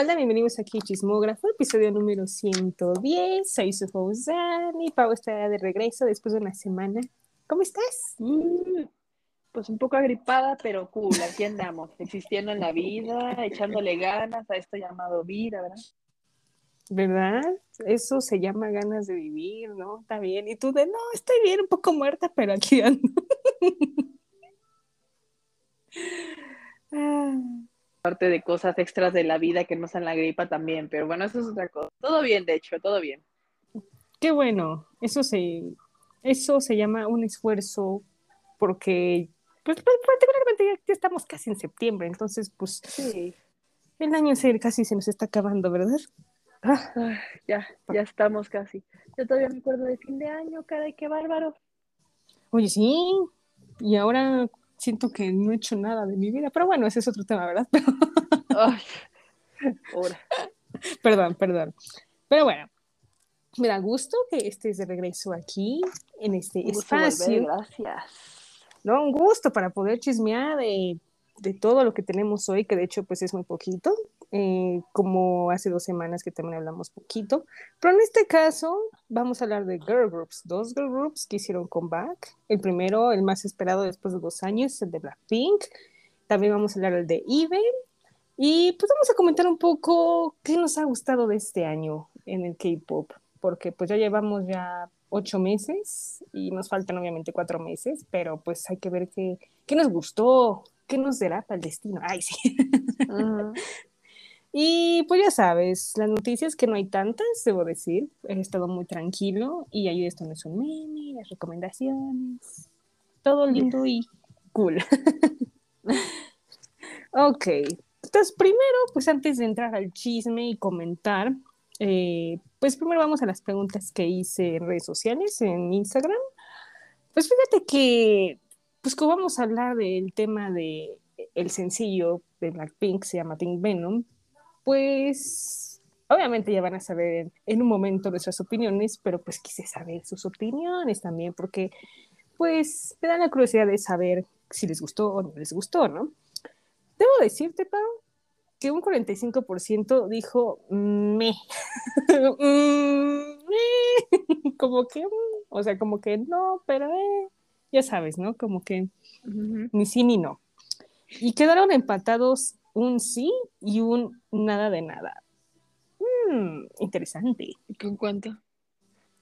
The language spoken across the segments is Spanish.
Hola, bienvenidos aquí a Chismógrafo, episodio número 110. Soy su y Pau está de regreso después de una semana. ¿Cómo estás? Mm, pues un poco agripada, pero cool. Aquí andamos, existiendo en la vida, echándole ganas a esto llamado vida, ¿verdad? ¿Verdad? Eso se llama ganas de vivir, ¿no? Está bien. Y tú de, no, estoy bien, un poco muerta, pero aquí ando. ah parte de cosas extras de la vida que no sean la gripa también, pero bueno, eso es otra cosa. Todo bien, de hecho, todo bien. Qué bueno, eso se, eso se llama un esfuerzo porque pues, particularmente ya, estamos casi en septiembre, entonces pues sí. el año se, casi se nos está acabando, ¿verdad? Ah, ya, ya estamos casi. Yo todavía me acuerdo de fin de año, caray, qué bárbaro. Oye, sí, y ahora siento que no he hecho nada de mi vida, pero bueno, ese es otro tema, ¿verdad? perdón, perdón. Pero bueno, me da gusto que estés de regreso aquí en este espacio. gracias. No, un gusto para poder chismear de, de, todo lo que tenemos hoy, que de hecho pues es muy poquito. Eh, como hace dos semanas que también hablamos poquito. Pero en este caso vamos a hablar de girl groups, dos girl groups que hicieron comeback. El primero, el más esperado después de dos años, es el de Blackpink. También vamos a hablar del de Even. Y pues vamos a comentar un poco qué nos ha gustado de este año en el K-Pop, porque pues ya llevamos ya ocho meses y nos faltan obviamente cuatro meses, pero pues hay que ver qué, qué nos gustó, qué nos dará para el destino. Ay, sí. Y pues ya sabes, las noticias que no hay tantas, debo decir. He estado muy tranquilo y ahí esto no es un meme, las recomendaciones. Todo lindo y cool. ok. Entonces, primero, pues antes de entrar al chisme y comentar, eh, pues primero vamos a las preguntas que hice en redes sociales, en Instagram. Pues fíjate que, pues como vamos a hablar del tema de el sencillo de Blackpink, se llama Pink Venom, pues obviamente ya van a saber en, un momento nuestras opiniones, pero pues quise saber sus opiniones también, porque pues me da la curiosidad de saber si les gustó o no les gustó, ¿no? Debo decirte, Pau, que un 45% dijo me. Mm, como que, mm, o sea, como que no, pero eh, ya sabes, ¿no? Como que ni sí ni no. Y quedaron empatados un sí y un nada de nada. Mm, interesante. ¿Con cuánto?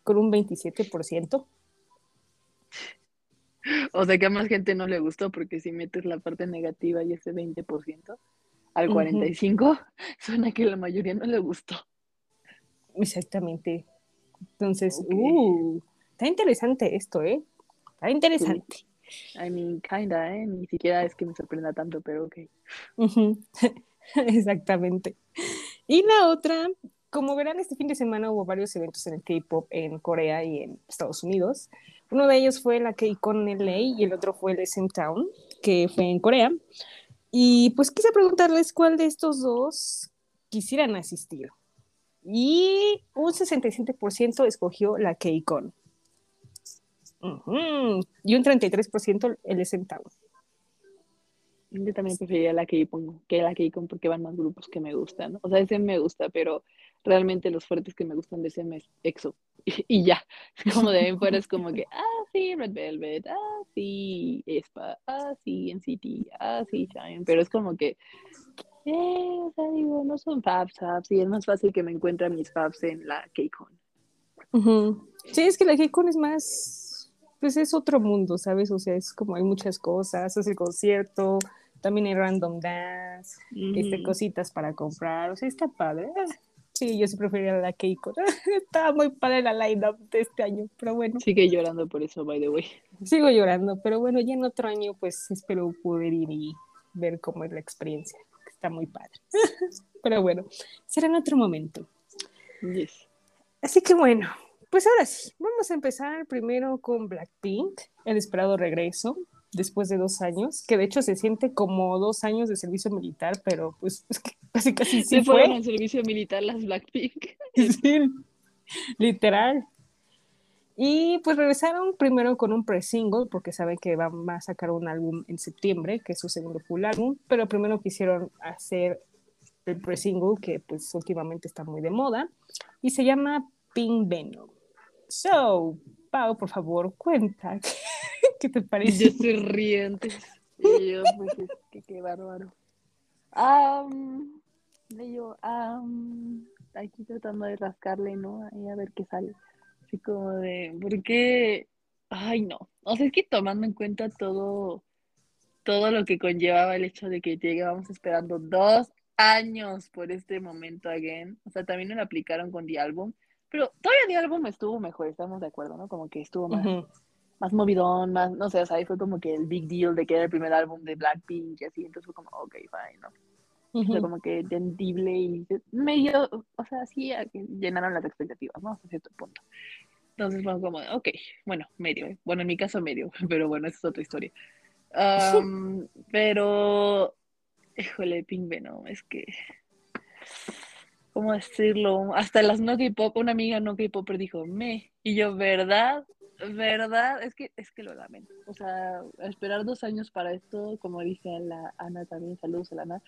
Con un 27%. O sea que a más gente no le gustó, porque si metes la parte negativa y ese 20% al 45%, suena que la mayoría no le gustó. Exactamente. Entonces, uh, está interesante esto, ¿eh? Está interesante. I mean, kinda, ¿eh? Ni siquiera es que me sorprenda tanto, pero ok. Exactamente. Y la otra, como verán, este fin de semana hubo varios eventos en el K-pop en Corea y en Estados Unidos. Uno de ellos fue la K-Con LA y el otro fue el SM Town, que fue en Corea. Y pues quise preguntarles cuál de estos dos quisieran asistir. Y un 67% escogió la K-Con. Y un 33% el SM Town. Yo también preferiría la que que la que porque van más grupos que me gustan. O sea, ese me gusta, pero realmente los fuertes que me gustan de ese es EXO. Y, ya. Como de ahí fuera es como que, ah, sí, Red Velvet, ah, sí, Espa, ah, sí, NCT, ah, sí, Shine. Pero es como que, eh, o sea, digo, no son fabs, fabs. Y es más fácil que me encuentre mis fabs en la K-Con. Sí, es que la K-Con es más pues es otro mundo, ¿sabes? O sea, es como hay muchas cosas, es el concierto, también hay random dance, este, cositas para comprar, o sea, está padre. Sí, yo sí preferiría la Keiko. Estaba muy padre la line-up de este año, pero bueno. Sigue llorando por eso, by the way. Sigo llorando, pero bueno, ya en otro año, pues espero poder ir y ver cómo es la experiencia. Está muy padre. pero bueno, será en otro momento. Yes. Así que bueno, pues ahora sí, vamos a empezar primero con Blackpink, el esperado regreso después de dos años, que de hecho se siente como dos años de servicio militar, pero pues es que casi casi sí fue. fueron servicio militar las Blackpink. Sí, literal. Y pues regresaron primero con un pre-single, porque saben que van a sacar un álbum en septiembre, que es su segundo full álbum, pero primero quisieron hacer el pre-single que pues últimamente está muy de moda y se llama Pink Venom. So, Pau, por favor, cuenta qué te parece. Yo soy riente. Pues, es que qué bárbaro. Um, yo, um, aquí tratando de rascarle, ¿no? A ver qué sale. Así como de, ¿por qué? Ay, no. O sea, es que tomando en cuenta todo, todo lo que conllevaba el hecho de que llegábamos esperando dos años por este momento again. O sea, también lo aplicaron con The Album. Pero todavía The Album estuvo mejor, estamos de acuerdo, ¿no? Como que estuvo más, más movidón, más, no sé, o sea, ahí fue como que el big deal de que era el primer álbum de Blackpink y así, entonces fue como, ok, fine, ¿no? O sea, como que entendible y medio, o sea, sí llenaron las expectativas, ¿no? Hasta cierto punto. Entonces fue como, ok, bueno, medio, ¿eh? bueno, en mi caso medio, pero bueno, esa es otra historia. Um, pero, híjole, Pink Venom, es que, ¿cómo decirlo? Hasta las no K-pop, una amiga no K-popper dijo, me, y yo, ¿verdad? ¿Verdad? Es que, es que lo lamento. O sea, esperar dos años para esto, como dije a la Ana también, saludos a la Ana,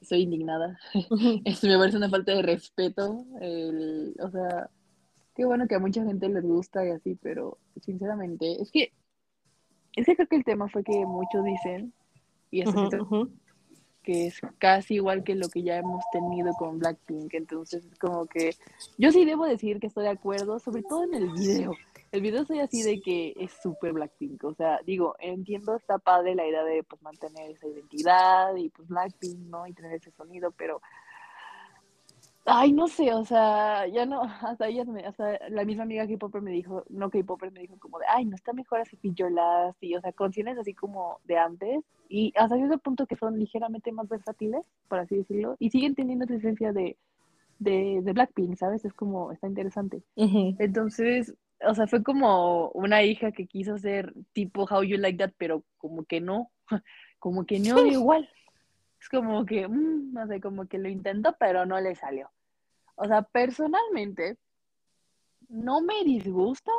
soy indignada. Esto me parece una falta de respeto. El, o sea, qué bueno que a mucha gente les gusta y así, pero sinceramente, es que, es que creo que el tema fue que muchos dicen, y eso que es casi igual que lo que ya hemos tenido con Blackpink. Entonces, como que yo sí debo decir que estoy de acuerdo, sobre todo en el video el video soy así de que es súper Blackpink, o sea, digo, entiendo, está padre la idea de pues mantener esa identidad y pues Blackpink, ¿no? Y tener ese sonido, pero, ay, no sé, o sea, ya no, hasta ella, me, hasta la misma amiga K-Popper me dijo, no K-Popper me dijo como de, ay, no está mejor así Last, y o sea, canciones así como de antes, y hasta cierto punto que son ligeramente más versátiles, por así decirlo, y siguen teniendo esa esencia de, de, de Blackpink, ¿sabes? Es como, está interesante. Entonces, o sea, fue como una hija que quiso ser tipo How You Like That, pero como que no, como que no igual. Es como que, mm, no sé, como que lo intentó, pero no le salió. O sea, personalmente, no me disgusta,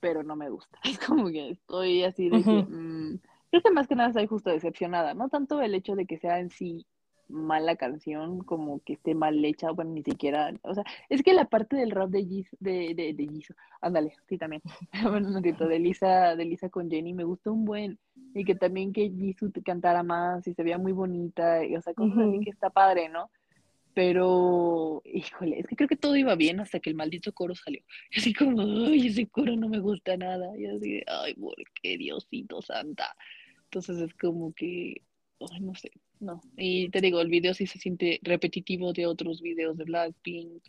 pero no me gusta. Es como que estoy así de que, mm, creo que más que nada estoy justo decepcionada, no tanto el hecho de que sea en sí mala canción, como que esté mal hecha, bueno, ni siquiera, o sea, es que la parte del rap de Jisoo, de, de, de ándale, sí también, bueno, un de Lisa, de Lisa con Jenny, me gustó un buen, y que también que Jisoo cantara más, y se veía muy bonita, y, o sea, cosas así que está padre, ¿no? Pero, híjole, es que creo que todo iba bien hasta que el maldito coro salió. Y así como, ay, ese coro no me gusta nada. Y así ay, ¿por qué Diosito Santa? Entonces es como que, ay, no sé, no. Y te digo, el video sí se siente repetitivo de otros videos de Blackpink.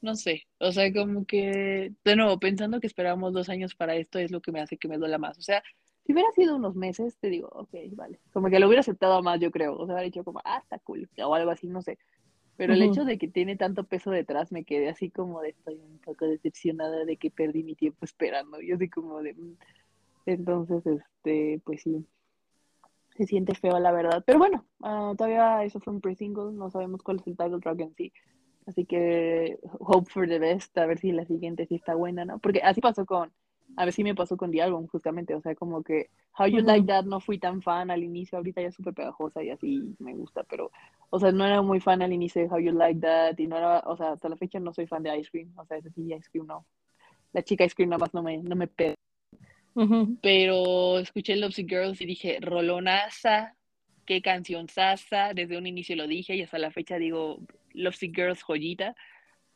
No sé, o sea, como que, de nuevo, pensando que esperamos dos años para esto es lo que me hace que me duela más. O sea, si hubiera sido unos meses, te digo, ok, vale. Como que lo hubiera aceptado más, yo creo. O sea, hubiera dicho como, ah, está cool, o algo así, no sé. Pero el hecho de que tiene tanto peso detrás, me quedé así como de, estoy un poco decepcionada de que perdí mi tiempo esperando. Y así como de, mm". entonces, este, pues sí, se siente feo, la verdad. Pero bueno, ah, todavía eso fue un pre-single, no sabemos cuál es el title track en sí. Así que hope for the best, a ver si la siguiente sí está buena, ¿no? Porque así pasó con, a ver si me pasó con The Album, justamente, o sea, como que How You Like That no fui tan fan al inicio, ahorita ya es súper pegajosa y así me gusta, pero, o sea, no era muy fan al inicio de How You Like That y no era, o sea, hasta la fecha no soy fan de Ice Cream, o sea, ese sí, Ice Cream no. La chica Ice Cream nada más no me, no me pega pero escuché Lovesy Girls y dije, Rolonasa, qué canción sasa, desde un inicio lo dije y hasta la fecha digo, Lovesy Girls joyita.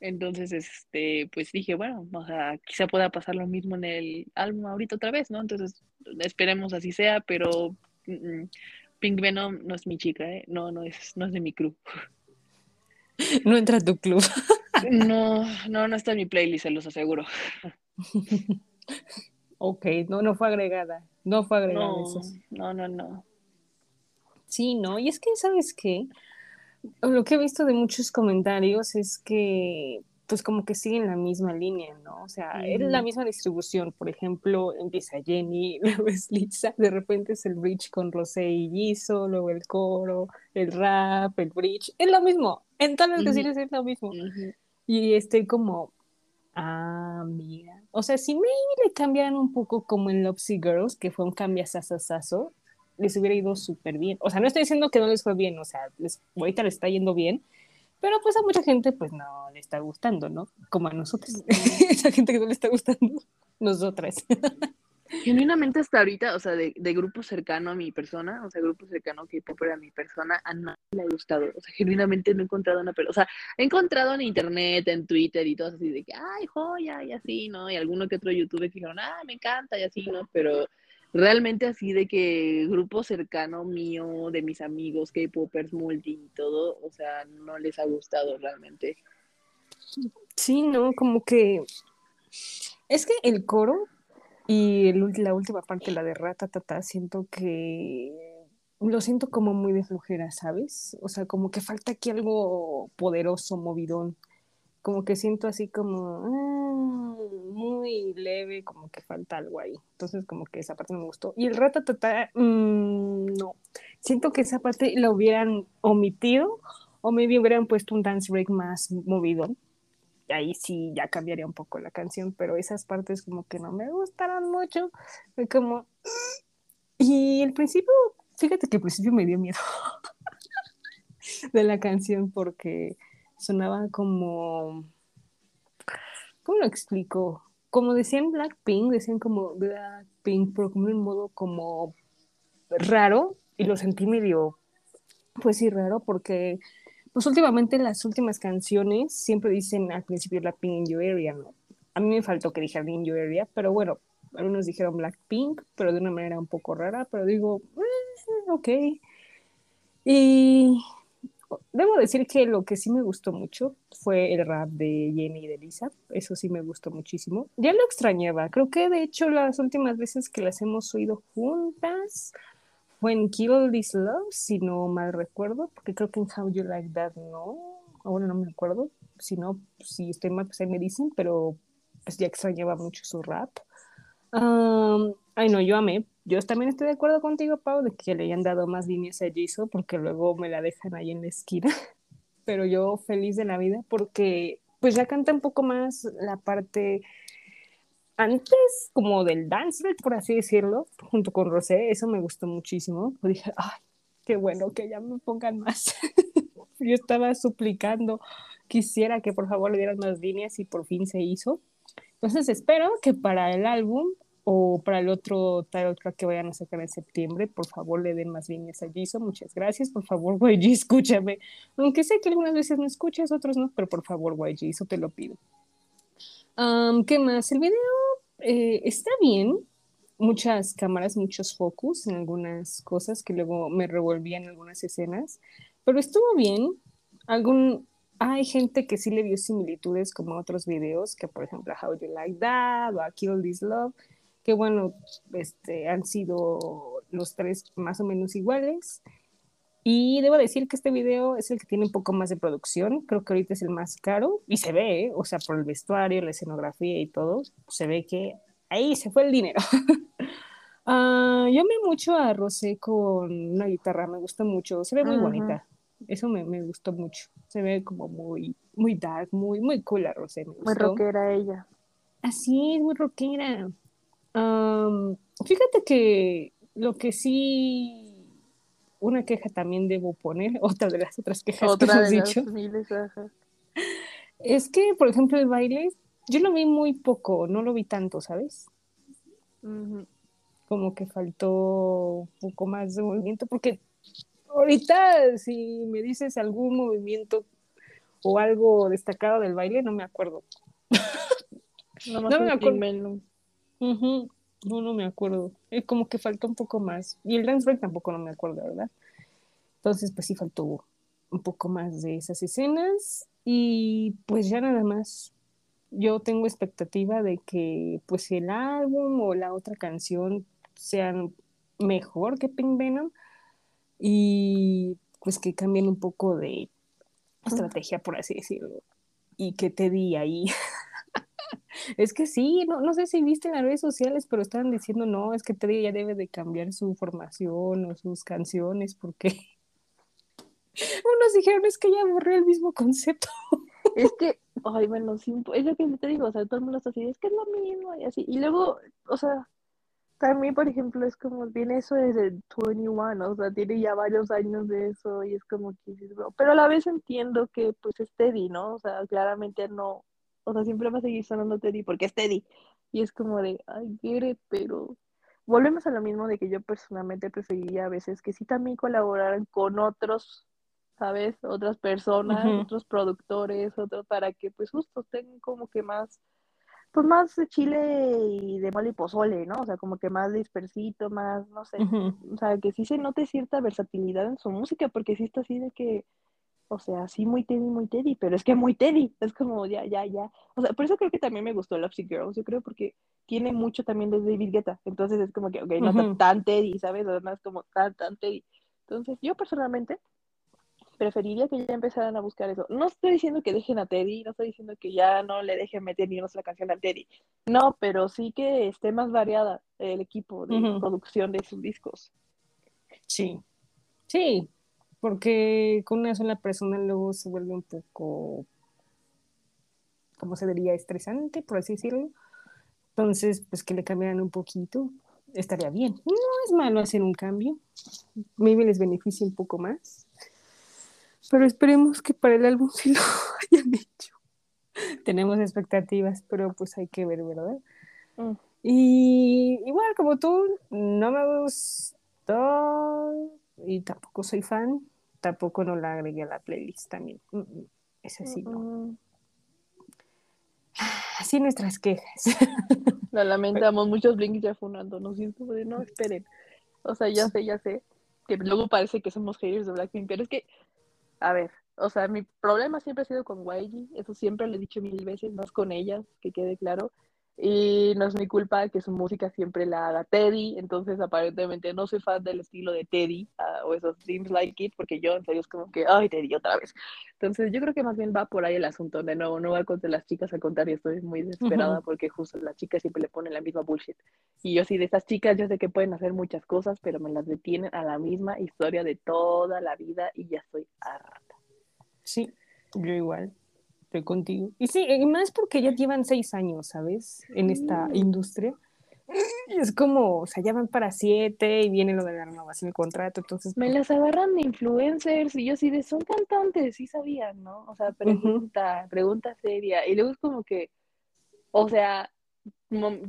Entonces, este, pues dije, bueno, o sea, quizá pueda pasar lo mismo en el álbum ahorita otra vez, ¿no? Entonces, esperemos así sea, pero Pink Venom no es mi chica, ¿eh? No, no es, no es de mi club. No entra a tu club. No, no, no está en mi playlist, se los aseguro. Ok, no, no fue agregada. No fue agregada no, eso. No, no, no. Sí, no. Y es que, ¿sabes qué? Lo que he visto de muchos comentarios es que, pues, como que siguen la misma línea, ¿no? O sea, es la misma distribución. Por ejemplo, empieza Jenny, luego es Lisa, de repente es el bridge con Rosé y Giso, luego el coro, el rap, el bridge. Es lo mismo. En todas las canciones es lo mismo. Y estoy como, ah, mira. O sea, si me le cambiaran un poco como en Lopsy Girls, que fue un cambio sasasazo, les hubiera ido súper bien. O sea, no estoy diciendo que no les fue bien, o sea, les, ahorita les está yendo bien, pero pues a mucha gente pues no le está gustando, ¿no? Como a nosotros, esa gente que no le está gustando, nosotras. Genuinamente hasta ahorita, o sea, de, de, grupo cercano a mi persona, o sea, grupo cercano que pop a mi persona, a nadie le ha gustado. O sea, genuinamente no he encontrado una persona. O sea, he encontrado en internet, en Twitter y todo así de que, ay, joya, y así, ¿no? Y alguno que otro youtuber que dijeron, ah, me encanta, y así, ¿no? Pero realmente así de que grupo cercano mío, de mis amigos, K-popers, multi y todo, o sea, no les ha gustado realmente. Sí, no, como que es que el coro y la última parte, la de Ratatata, siento que lo siento como muy de flojera, ¿sabes? O sea, como que falta aquí algo poderoso, movidón. Como que siento así como ah, muy leve, como que falta algo ahí. Entonces, como que esa parte no me gustó. Y el Ratatata, mmm, no. Siento que esa parte la hubieran omitido o maybe hubieran puesto un dance break más movidón ahí sí ya cambiaría un poco la canción, pero esas partes como que no me gustaron mucho. Fue como... Y el principio, fíjate que al principio me dio miedo de la canción porque sonaba como... ¿Cómo lo explico? Como decían Blackpink, decían como Blackpink, pero como un modo como raro y lo sentí medio, pues sí, raro porque pues últimamente las últimas canciones siempre dicen al principio Blackpink in your area, ¿no? A mí me faltó que dijeran in your area, pero bueno, algunos dijeron Blackpink, pero de una manera un poco rara, pero digo, eh, ok. Y debo decir que lo que sí me gustó mucho fue el rap de Jenny y de Lisa, eso sí me gustó muchísimo. Ya lo extrañaba, creo que de hecho las últimas veces que las hemos oído juntas fue en Kill This Love, si no mal recuerdo, porque creo que en How You Like That no, ahora no me acuerdo, si no, si estoy mal, pues ahí me dicen, pero pues ya extrañaba mucho su rap. ay, no, yo amé. Yo también estoy de acuerdo contigo, Pau, de que le hayan dado más líneas a Jisoo, porque luego me la dejan ahí en la esquina. Pero yo feliz de la vida, porque pues ya canta un poco más la parte antes como del dance por así decirlo, junto con Rosé, eso me gustó muchísimo. dije, ay, qué bueno que ya me pongan más. Yo estaba suplicando, quisiera que por favor le dieran más líneas y por fin se hizo. Entonces espero que para el álbum o para el otro title track que vayan a sacar en septiembre, por favor le den más líneas a Jisoo. Muchas gracias. Por favor, YG, escúchame. Aunque sé que algunas veces no escuchas, otros no, pero por favor, YG, eso te lo pido. ¿Qué más? El video eh, está bien. Muchas cámaras, muchos focus en algunas cosas que luego me revolvían algunas escenas, pero estuvo bien. Algún, hay gente que sí le vio similitudes como a otros videos, que por ejemplo How You Like That o a Kill This Love, que bueno, este, han sido los tres más o menos iguales. Y debo decir que este video es el que tiene un poco más de producción. Creo que ahorita es el más caro y se ve, ¿eh? o sea, por el vestuario, la escenografía y todo, se ve que ahí se fue el dinero. uh, yo amé mucho a Rosé con una guitarra, me gusta mucho, se ve muy bonita. Eso me, me, gustó mucho. Se ve como muy, muy dark, muy, muy cool a Rosé. Me Muy rockera ella. Así es, muy rockera. fíjate que lo que sí una queja también debo poner, otra de las otras quejas que hemos dicho. es que, por ejemplo, el baile, yo lo vi muy poco, no lo vi tanto, ¿sabes? Como que faltó un poco más de movimiento, porque ahorita si me dices algún movimiento o algo destacado del baile, no me acuerdo. no, me acuerdo. No, no me acuerdo. Es como que faltó un poco más. Y el dance break tampoco no me acuerdo, ¿verdad? Entonces, pues sí faltó un poco más de esas escenas. Y pues ya nada más. Yo tengo expectativa de que pues el álbum o la otra canción sean mejor que Pink Venom y pues que cambien un poco de estrategia, por así decirlo, y que te di ahí Es que sí, no, no sé si viste en las redes sociales, pero estaban diciendo, no, es que Teddy ya debe de cambiar su formación o sus canciones porque unos dijeron, es que ya aburrió el mismo concepto. Es que, ay, bueno, sí, es lo que te digo, o sea, todo el mundo está así, es que es lo mismo y así. Y luego, o sea, También, por ejemplo, es como, viene eso desde 21, o sea, tiene ya varios años de eso y es como que pero a la vez entiendo que pues es Teddy, ¿no? O sea, claramente no, o sea, siempre va a seguir sonando Teddy porque es Teddy. Y es como de, ay, quiere, pero volvemos a lo mismo de que yo personalmente preferiría a veces que sí también colaboraran con otros, ¿sabes? Otras personas, otros productores, otros, para que pues justo tengan como que más pues más de chile y de mole y pozole, ¿no? O sea, como que más dispersito, más, no sé, o sea, que sí se note cierta versatilidad en su música, porque sí está así de que, o sea, sí muy Teddy, muy Teddy, pero es que muy Teddy, es como ya, ya, ya. O sea, por eso creo que también me gustó Lovesick Girls, yo creo porque tiene mucho también de David Guetta, entonces es como que, ok, no tan, tan Teddy, ¿sabes? Además como tan, tan Teddy. Entonces, yo personalmente preferiría que ya empezaran a buscar eso. No estoy diciendo que dejen a Teddy, no estoy diciendo que ya no le dejen meter ni una sola canción a Teddy. No, pero sí que esté más variada el equipo de producción de sus discos. Sí, sí, porque con una sola persona luego se vuelve un poco, ¿cómo se diría? Estresante, por así decirlo. Entonces, pues que le cambiaran un poquito, estaría bien. No es malo hacer un cambio, maybe les beneficia un poco más pero esperemos que para el álbum sí lo hayan hecho. Tenemos expectativas, pero pues hay que ver, ¿verdad? Mm. Y igual como tú, no me gustó y tampoco soy fan, tampoco no la agregué a la playlist también. Mm, mm, es así, ¿no? Así nuestras quejas. La lamentamos, muchos blinks ya funando, ¿no? no, esperen. O sea, ya sé, ya sé, que luego parece que somos haters de Blackpink, pero es que a ver, o sea, mi problema siempre ha sido con YG, eso siempre lo he dicho mil veces, más con ellas, que quede claro. Y no es mi culpa que su música siempre la haga Teddy, entonces aparentemente no soy fan del estilo de Teddy uh, o esos Dreams Like It, porque yo en serio es como que, ay, Teddy otra vez. Entonces yo creo que más bien va por ahí el asunto, de nuevo, no voy a contar las chicas a contar y estoy muy desesperada porque justo las chicas siempre le ponen la misma bullshit. Y yo sí, de estas chicas yo sé que pueden hacer muchas cosas, pero me las detienen a la misma historia de toda la vida y ya estoy harta. Sí, yo igual estoy contigo. Y sí, y más porque ya llevan seis años, ¿sabes? En esta industria. Y es como, o sea, ya van para siete y viene lo de la renovación del contrato, entonces... Me las agarran de influencers y yo sí de, son cantantes, sí sabían, ¿no? O sea, pregunta, pregunta seria. Y luego es como que, o sea,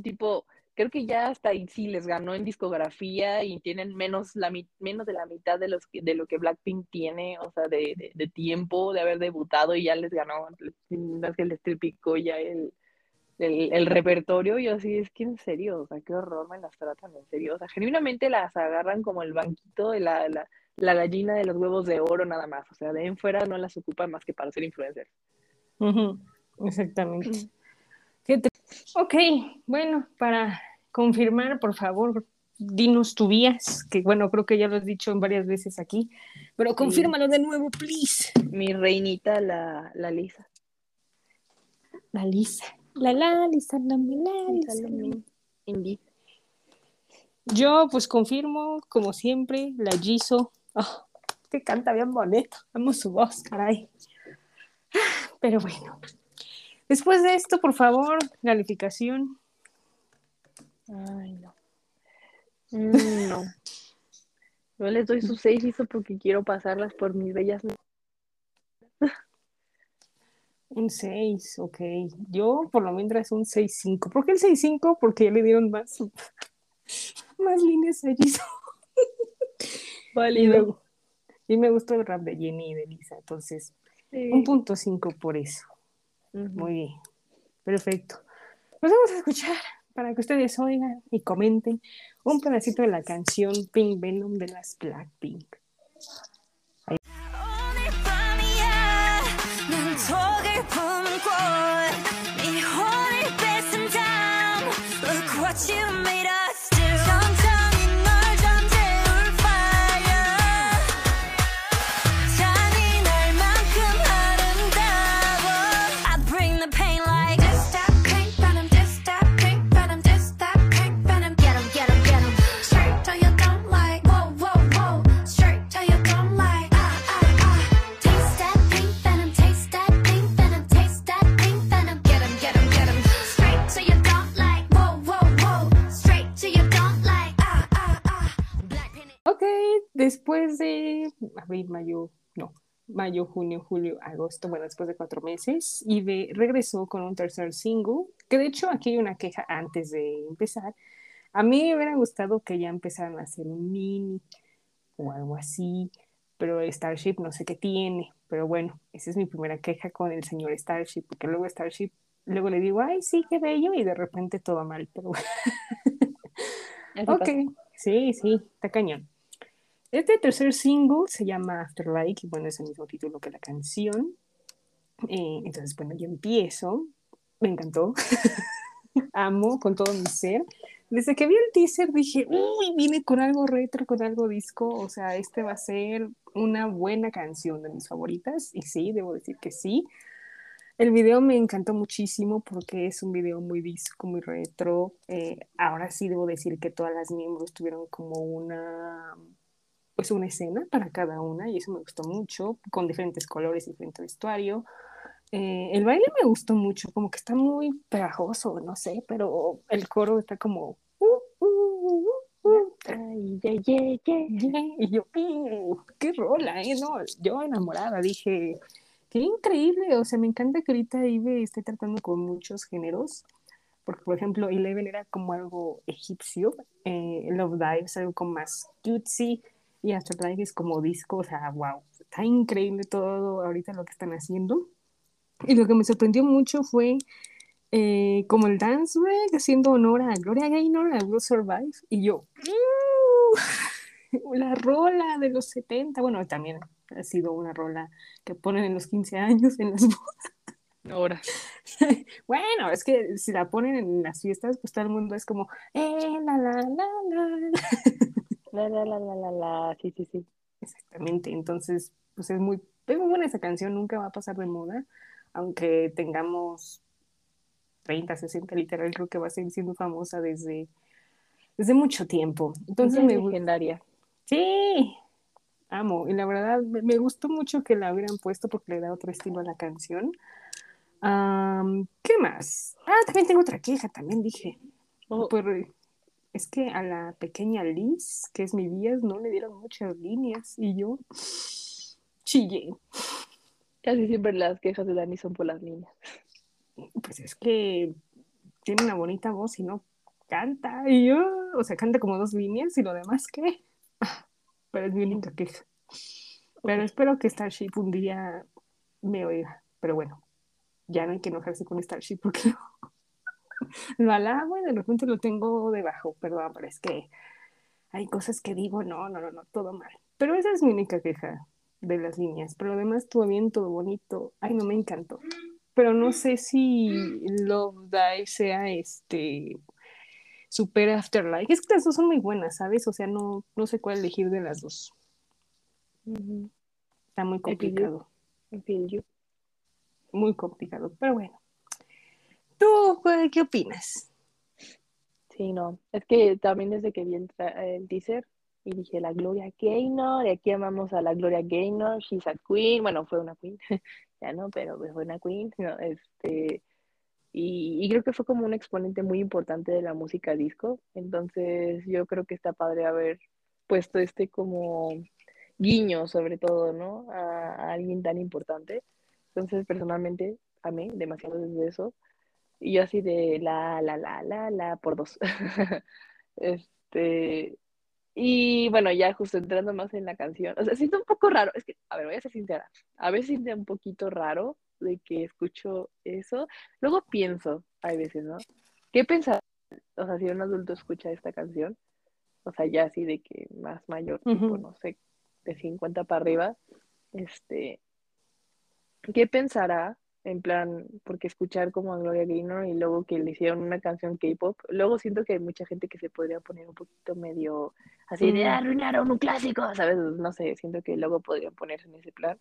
tipo, creo que ya hasta ahí sí les ganó en discografía y tienen menos, la, menos de la mitad de, los, de lo que Blackpink tiene, o sea, de, de, tiempo de haber debutado y ya les ganó, no que les tripicó ya el, el, repertorio. Y así es que en serio, o sea, qué horror me las tratan, en serio. O sea, genuinamente las agarran como el banquito de la, la, la gallina de los huevos de oro nada más. O sea, de en fuera no las ocupan más que para ser influencers. Exactamente. Ok, bueno, para confirmar, por favor, dinos tu vías, que bueno, creo que ya lo has dicho varias veces aquí, pero confírmalo de nuevo, please. Mi reinita, la, la Lisa. La Lisa. La la, Lisa, la, la, Lisa. Yo pues confirmo, como siempre, la Jisoo. Oh, que canta bien bonito. Amo su voz, caray. Pero bueno. Después de esto, por favor, calificación. Ay, no. Mm, no. Yo les doy su seis hizo porque quiero pasarlas por mis bellas. Un 6, ok. Yo por lo menos un 6-5. ¿Por qué el 6-5? Porque ya le dieron más, más líneas a Jisoo. Vale. Y, me gustó el rap de Jenny y de Lisa. Entonces, un punto 5 por eso. Muy bien, perfecto. Nos vamos a escuchar para que ustedes oigan y comenten un pedacito de la canción Pink Venom de las Blackpink. Ahí. Después de abril, mayo, no, mayo, junio, julio, agosto, bueno, después de cuatro meses, y regresó con un tercer single, que de hecho aquí hay una queja antes de empezar. A mí me hubiera gustado que ya empezaran a hacer un mini o algo así, pero Starship no sé qué tiene, pero bueno, esa es mi primera queja con el señor Starship, porque luego Starship, luego le digo, ay, sí, qué bello, y de repente todo mal, pero ok, sí, sí, está cañón. Este tercer single se llama Afterlife, y bueno, es el mismo título que la canción. Eh, entonces, bueno, yo empiezo. Me encantó. Amo con todo mi ser. Desde que vi el teaser dije, uy, viene con algo retro, con algo disco. O sea, este va a ser una buena canción de mis favoritas. Y sí, debo decir que sí. El video me encantó muchísimo porque es un video muy disco, muy retro. Eh, ahora sí debo decir que todas las miembros tuvieron como una pues una escena para cada una y eso me gustó mucho, con diferentes colores y diferente vestuario. Eh, el baile me gustó mucho, como que está muy pegajoso, no sé, pero el coro está como... Uh, uh, uh, y yo, qué rola, ¿eh? No, yo enamorada, dije, qué increíble, o sea, me encanta que ahorita Ive esté tratando con muchos géneros, porque por ejemplo Eleven era como algo egipcio, eh, Love Dive es algo como más cutesy, y Afterlife es como disco, o sea, wow, está increíble todo ahorita lo que están haciendo. Y lo que me sorprendió mucho fue eh, como el dance break haciendo honor a Gloria Gaynor, a Will Survive, y yo, uh, la rola de los 70, bueno, también ha sido una rola que ponen en los 15 años en las bodas. Ahora. bueno, es que si la ponen en las fiestas, pues todo el mundo es como, eh, la, la, la, la. La, la, la, la, la, la, sí, sí, sí. Exactamente, entonces, pues es muy, es muy buena esa canción, nunca va a pasar de moda, aunque tengamos 30, 60 literal, creo que va a seguir siendo famosa desde, desde mucho tiempo. Entonces, me legendaria. Sí, amo, y la verdad me, gustó mucho que la hubieran puesto porque le da otro estilo a la canción. ¿Qué más? Ah, también tengo otra queja, también dije. Oh. Pues, es que a la pequeña Liz, que es mi vías, no le dieron muchas líneas y yo chillé. Casi siempre las quejas de Dani son por las líneas. Pues es que tiene una bonita voz y no canta. Y yo, o sea, canta como dos líneas y lo demás, ¿qué? Pero es mi única queja. Pero espero que Starship un día me oiga. Pero bueno, ya no hay que enojarse con Starship porque lo alabo y de repente lo tengo debajo, perdón, pero es que hay cosas que digo, no, no, no, no, todo mal. Pero esa es mi única queja de las líneas, pero además todo bien, todo bonito. Ay, no me encantó. Pero no sé si Love Die sea este Super Afterlife. Es que las dos son muy buenas, ¿sabes? O sea, no, no sé cuál elegir de las dos. Está muy complicado. Muy complicado, pero bueno. ¿Tú qué opinas? Sí, no, es que también desde que vi el, teaser y dije la Gloria Gaynor, y aquí amamos a la Gloria Gaynor, she's a queen, bueno, fue una queen, ya no, pero fue una queen, este, y, creo que fue como un exponente muy importante de la música disco, entonces yo creo que está padre haber puesto este como guiño sobre todo, ¿no? A, a alguien tan importante, entonces personalmente amé demasiado desde eso, y yo así de la, la, la, la, la, por dos. este, y bueno, ya justo entrando más en la canción, o sea, siento un poco raro, es que, a ver, voy a ser sincera, a veces siento un poquito raro de que escucho eso, luego pienso, hay veces, ¿no? ¿Qué pensar? O sea, si un adulto escucha esta canción, o sea, ya así de que más mayor, tipo, no sé, de 50 para arriba, este, ¿qué pensará en plan, porque escuchar como a Gloria Gaynor y luego que le hicieron una canción K-pop, luego siento que hay mucha gente que se podría poner un poquito medio así de mm. arruinaron un clásico, ¿sabes? No sé, siento que luego podrían ponerse en ese plan.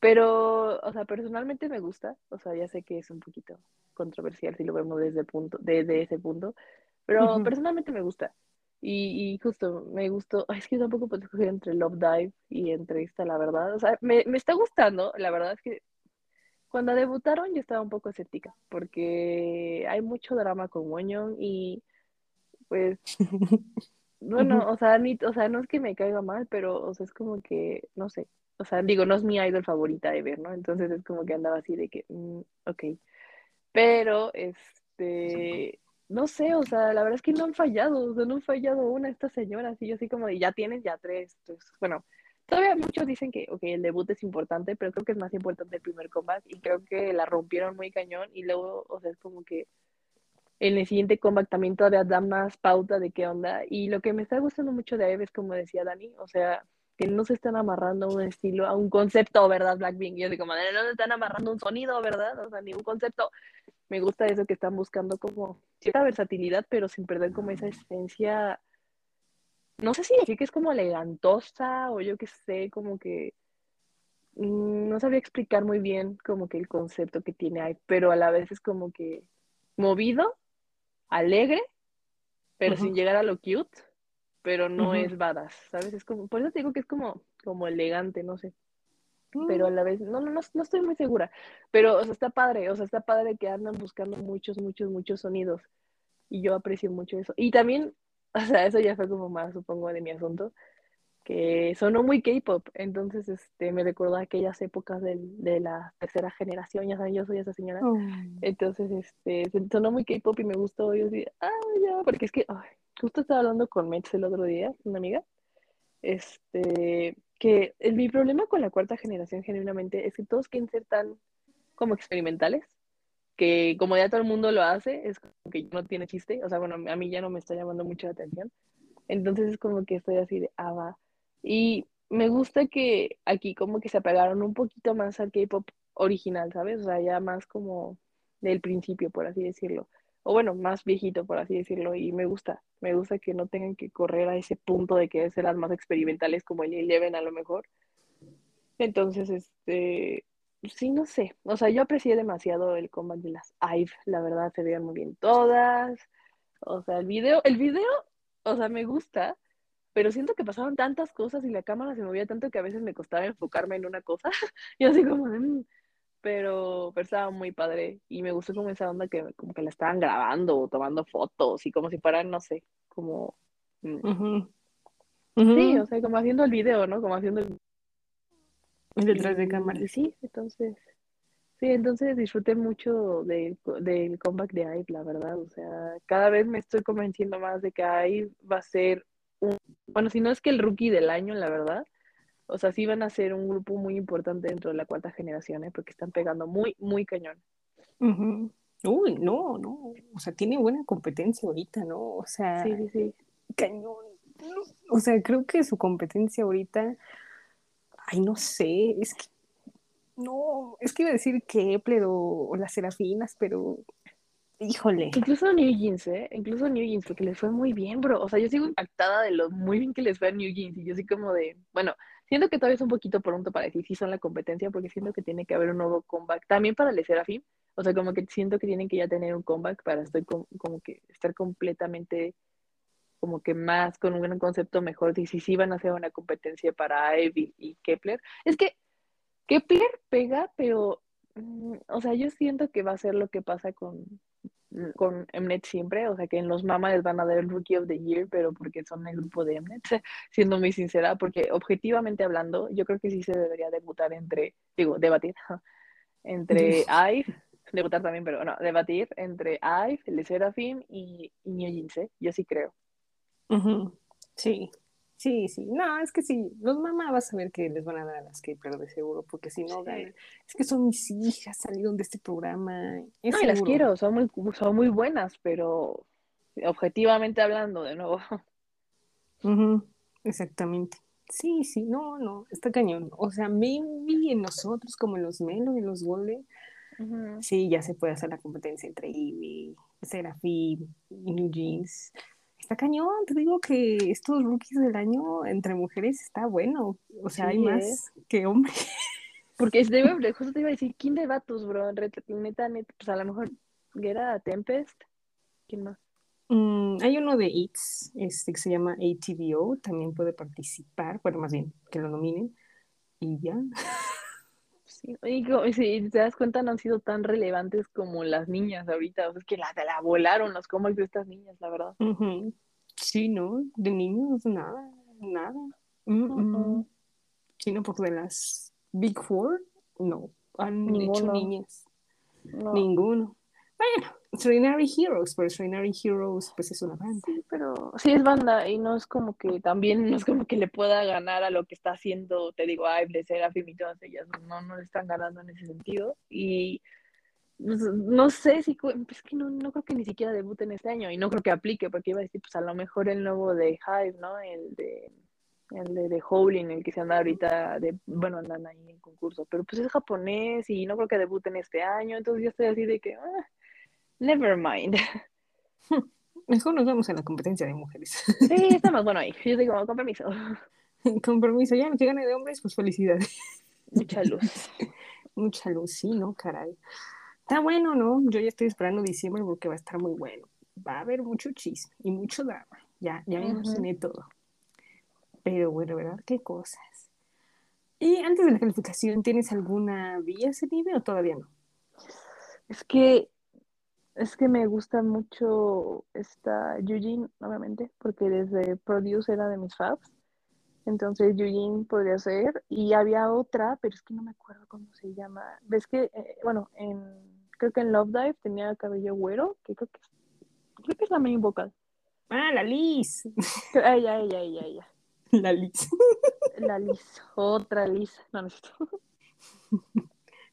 Pero, o sea, personalmente me gusta, o sea, ya sé que es un poquito controversial si lo vemos desde, punto, desde ese punto, pero personalmente me gusta. Y, y, justo me gustó, es que tampoco puedo escoger entre Love Dive y entre esta, la verdad. O sea, me, me está gustando, la verdad es que cuando debutaron yo estaba un poco escéptica porque hay mucho drama con Wonyoung y pues bueno, o sea, ni, o sea, no es que me caiga mal, pero, o sea, es como que, no sé, o sea, digo, no es mi idol favorita de ver, ¿no? Entonces es como que andaba así de que, mm, ok. Pero, este, no sé, o sea, la verdad es que no han fallado, o sea, no han fallado una estas señoras, y yo así como de, ya tienes ya tres, entonces, bueno, todavía muchos dicen que, ok, el debut es importante, pero creo que es más importante el primer comeback, y creo que la rompieron muy cañón, y luego, o sea, es como que en el siguiente comeback también todavía da más pauta de qué onda, y lo que me está gustando mucho de Eve es como decía Dani, o sea, que no se están amarrando a un estilo, a un concepto, ¿verdad, Blackpink? Yo digo, madre, no se están amarrando un sonido, ¿verdad? O sea, ningún concepto. Me gusta eso que están buscando como cierta versatilidad, pero sin perder como esa esencia, no sé si decir que es como elegantosa o yo qué sé, como que mm, no sabía explicar muy bien como que el concepto que tiene ahí, pero a la vez es como que movido, alegre, pero sin llegar a lo cute pero no es badass, ¿sabes? Es como, por eso te digo que es como, como elegante, no sé. Pero a mm. la vez, no, no, no, no estoy muy segura. Pero, o sea, está padre, o sea, está padre que andan buscando muchos, muchos, muchos sonidos. Y yo aprecio mucho eso. Y también, o sea, eso ya fue como más, supongo, de mi asunto, que sonó muy K-pop. Entonces, este, me recordó aquellas épocas de, de la tercera generación, ya saben, yo soy esa señora. Oh. Entonces, este, sonó muy K-pop y me gustó. Yo así, ah, ya, porque es que, ay, justo estaba hablando con Metz el otro día, una amiga, este, que mi problema con la cuarta generación genuinamente es que todos quieren ser tan como experimentales, que como ya todo el mundo lo hace, es como que no tiene chiste, o sea, bueno, a mí ya no me está llamando mucho la atención, entonces es como que estoy así de, ah, va. Y me gusta que aquí como que se apegaron un poquito más al K-pop original, ¿sabes? O sea, ya más como del principio, por así decirlo o bueno, más viejito, por así decirlo, y me gusta, me gusta que no tengan que correr a ese punto de que ser las más experimentales como el Eleven a lo mejor. Entonces, este, sí, no sé, o sea, yo aprecié demasiado el combate de las IVE, la verdad, se veían muy bien todas, o sea, el video, el video, o sea, me gusta, pero siento que pasaron tantas cosas y la cámara se movía tanto que a veces me costaba enfocarme en una cosa, y así como de, mm, pero, pero estaba muy padre y me gustó como esa onda que como que la estaban grabando o tomando fotos y como si fueran, no sé, como... Mm. Sí, o sea, como haciendo el video, ¿no? Como haciendo el... Detrás de cámara. Sí, entonces... Sí, entonces disfruté mucho del, del comeback de IVE, la verdad. O sea, cada vez me estoy convenciendo más de que IVE va a ser un... Bueno, si no es que el rookie del año, la verdad o sea, sí van a ser un grupo muy importante dentro de la cuarta generación, ¿eh? porque están pegando muy, muy cañón. Uy, no, no. O sea, tiene buena competencia ahorita, ¿no? O sea, sí, sí, sí. cañón. O sea, creo que su competencia ahorita, ay, no sé, es que, no, es que iba a decir Kepler o, o las Serafinas, pero Híjole. Incluso New Jeans, ¿eh? Incluso New Jeans, porque les fue muy bien, bro. O sea, yo sigo impactada de lo muy bien que les fue a New Jeans. Y yo sí como de, bueno, Siento que todavía es un poquito pronto para decir si son la competencia, porque siento que tiene que haber un nuevo comeback. También para el Serafim, o sea, como que siento que tienen que ya tener un comeback para estoy como que estar completamente como que más con un gran concepto mejor de si sí van a hacer una competencia para Ivy y Kepler. Es que Kepler pega, pero, mm, o sea, yo siento que va a ser lo que pasa con, con Mnet siempre, o sea que en los Mama les van a dar el Rookie of the Year, pero porque son el grupo de Mnet, siendo muy sincera, porque objetivamente hablando, yo creo que sí se debería debutar entre, digo, debatir, entre IVE, debutar también, pero no, debatir entre IVE, el Seraphim y, y New Jeans, ¿eh? yo sí creo. Sí, Sí, sí, no, es que sí, los mamás vas a ver que les van a dar a las pero de seguro, porque si no Es que son mis hijas, salieron de este programa. no, y las quiero, son muy, son muy buenas, pero objetivamente hablando, de nuevo. Exactamente. Sí, sí, no, no, está cañón. O sea, maybe en nosotros, como en los Melo y los Golden, sí, ya se puede hacer la competencia entre Ivy, y New Jeans está cañón, te digo que estos rookies del año entre mujeres está bueno, o sea, hay más ¿eh? que hombres. Porque es de, justo te iba a decir, ¿quién de vatos, bro? Neta, neta, pues a lo mejor era Tempest, ¿quién más? Mm, hay uno de ITS, este, que se llama ATVO, también puede participar, bueno, más bien, que lo nominen, y ya. Sí, y si te das cuenta, no han sido tan relevantes como las niñas ahorita. O sea, es que la, la volaron los cómics de estas niñas, la verdad. Sí, ¿no? De niños, nada, nada. Mm. Sí, no, porque de las Big Four, no, han hecho niñas. Ninguno. Bueno, Extraordinary Heroes, pero Extraordinary Heroes pues es una banda. Sí, pero sí es banda y no es como que también no es como que le pueda ganar a lo que está haciendo, te digo, Ive de y todas ellas, no, no le están ganando en ese sentido y pues, no sé si, es que no, no creo que ni siquiera debuten este año y no creo que aplique porque iba a decir, pues a lo mejor el nuevo de Hive, ¿no? El de el de, de Howling, el que se anda ahorita, de, bueno, andan ahí en concurso, pero pues es japonés y no creo que debuten este año, entonces yo estoy así de que, ah, never mind. Mejor nos vemos en la competencia de mujeres. Sí, está más bueno ahí, yo digo, con permiso. Con permiso, ya, que gane de hombres, pues felicidades. Mucha luz. Mucha luz, sí, ¿no? Caray. Está bueno, ¿no? Yo ya estoy esperando diciembre porque va a estar muy bueno. Va a haber mucho chisme y mucho drama. Ya, ya me imaginé todo. Pero bueno, ¿verdad? Qué cosas. Y antes de la calificación, ¿tienes alguna vía ese nivel o todavía no? Es que es que me gusta mucho esta Eugene, obviamente, porque desde Produce era de mis faves. Entonces Eugene podría ser. Y había otra, pero es que no me acuerdo cómo se llama. ¿Ves que, eh, bueno, en, creo que en Love Dive tenía cabello güero, que creo que es, creo que es la main vocal. Ah, la Liz. Ella, ella, ella, ella. La Liz. La Liz, otra Liz. No, necesito.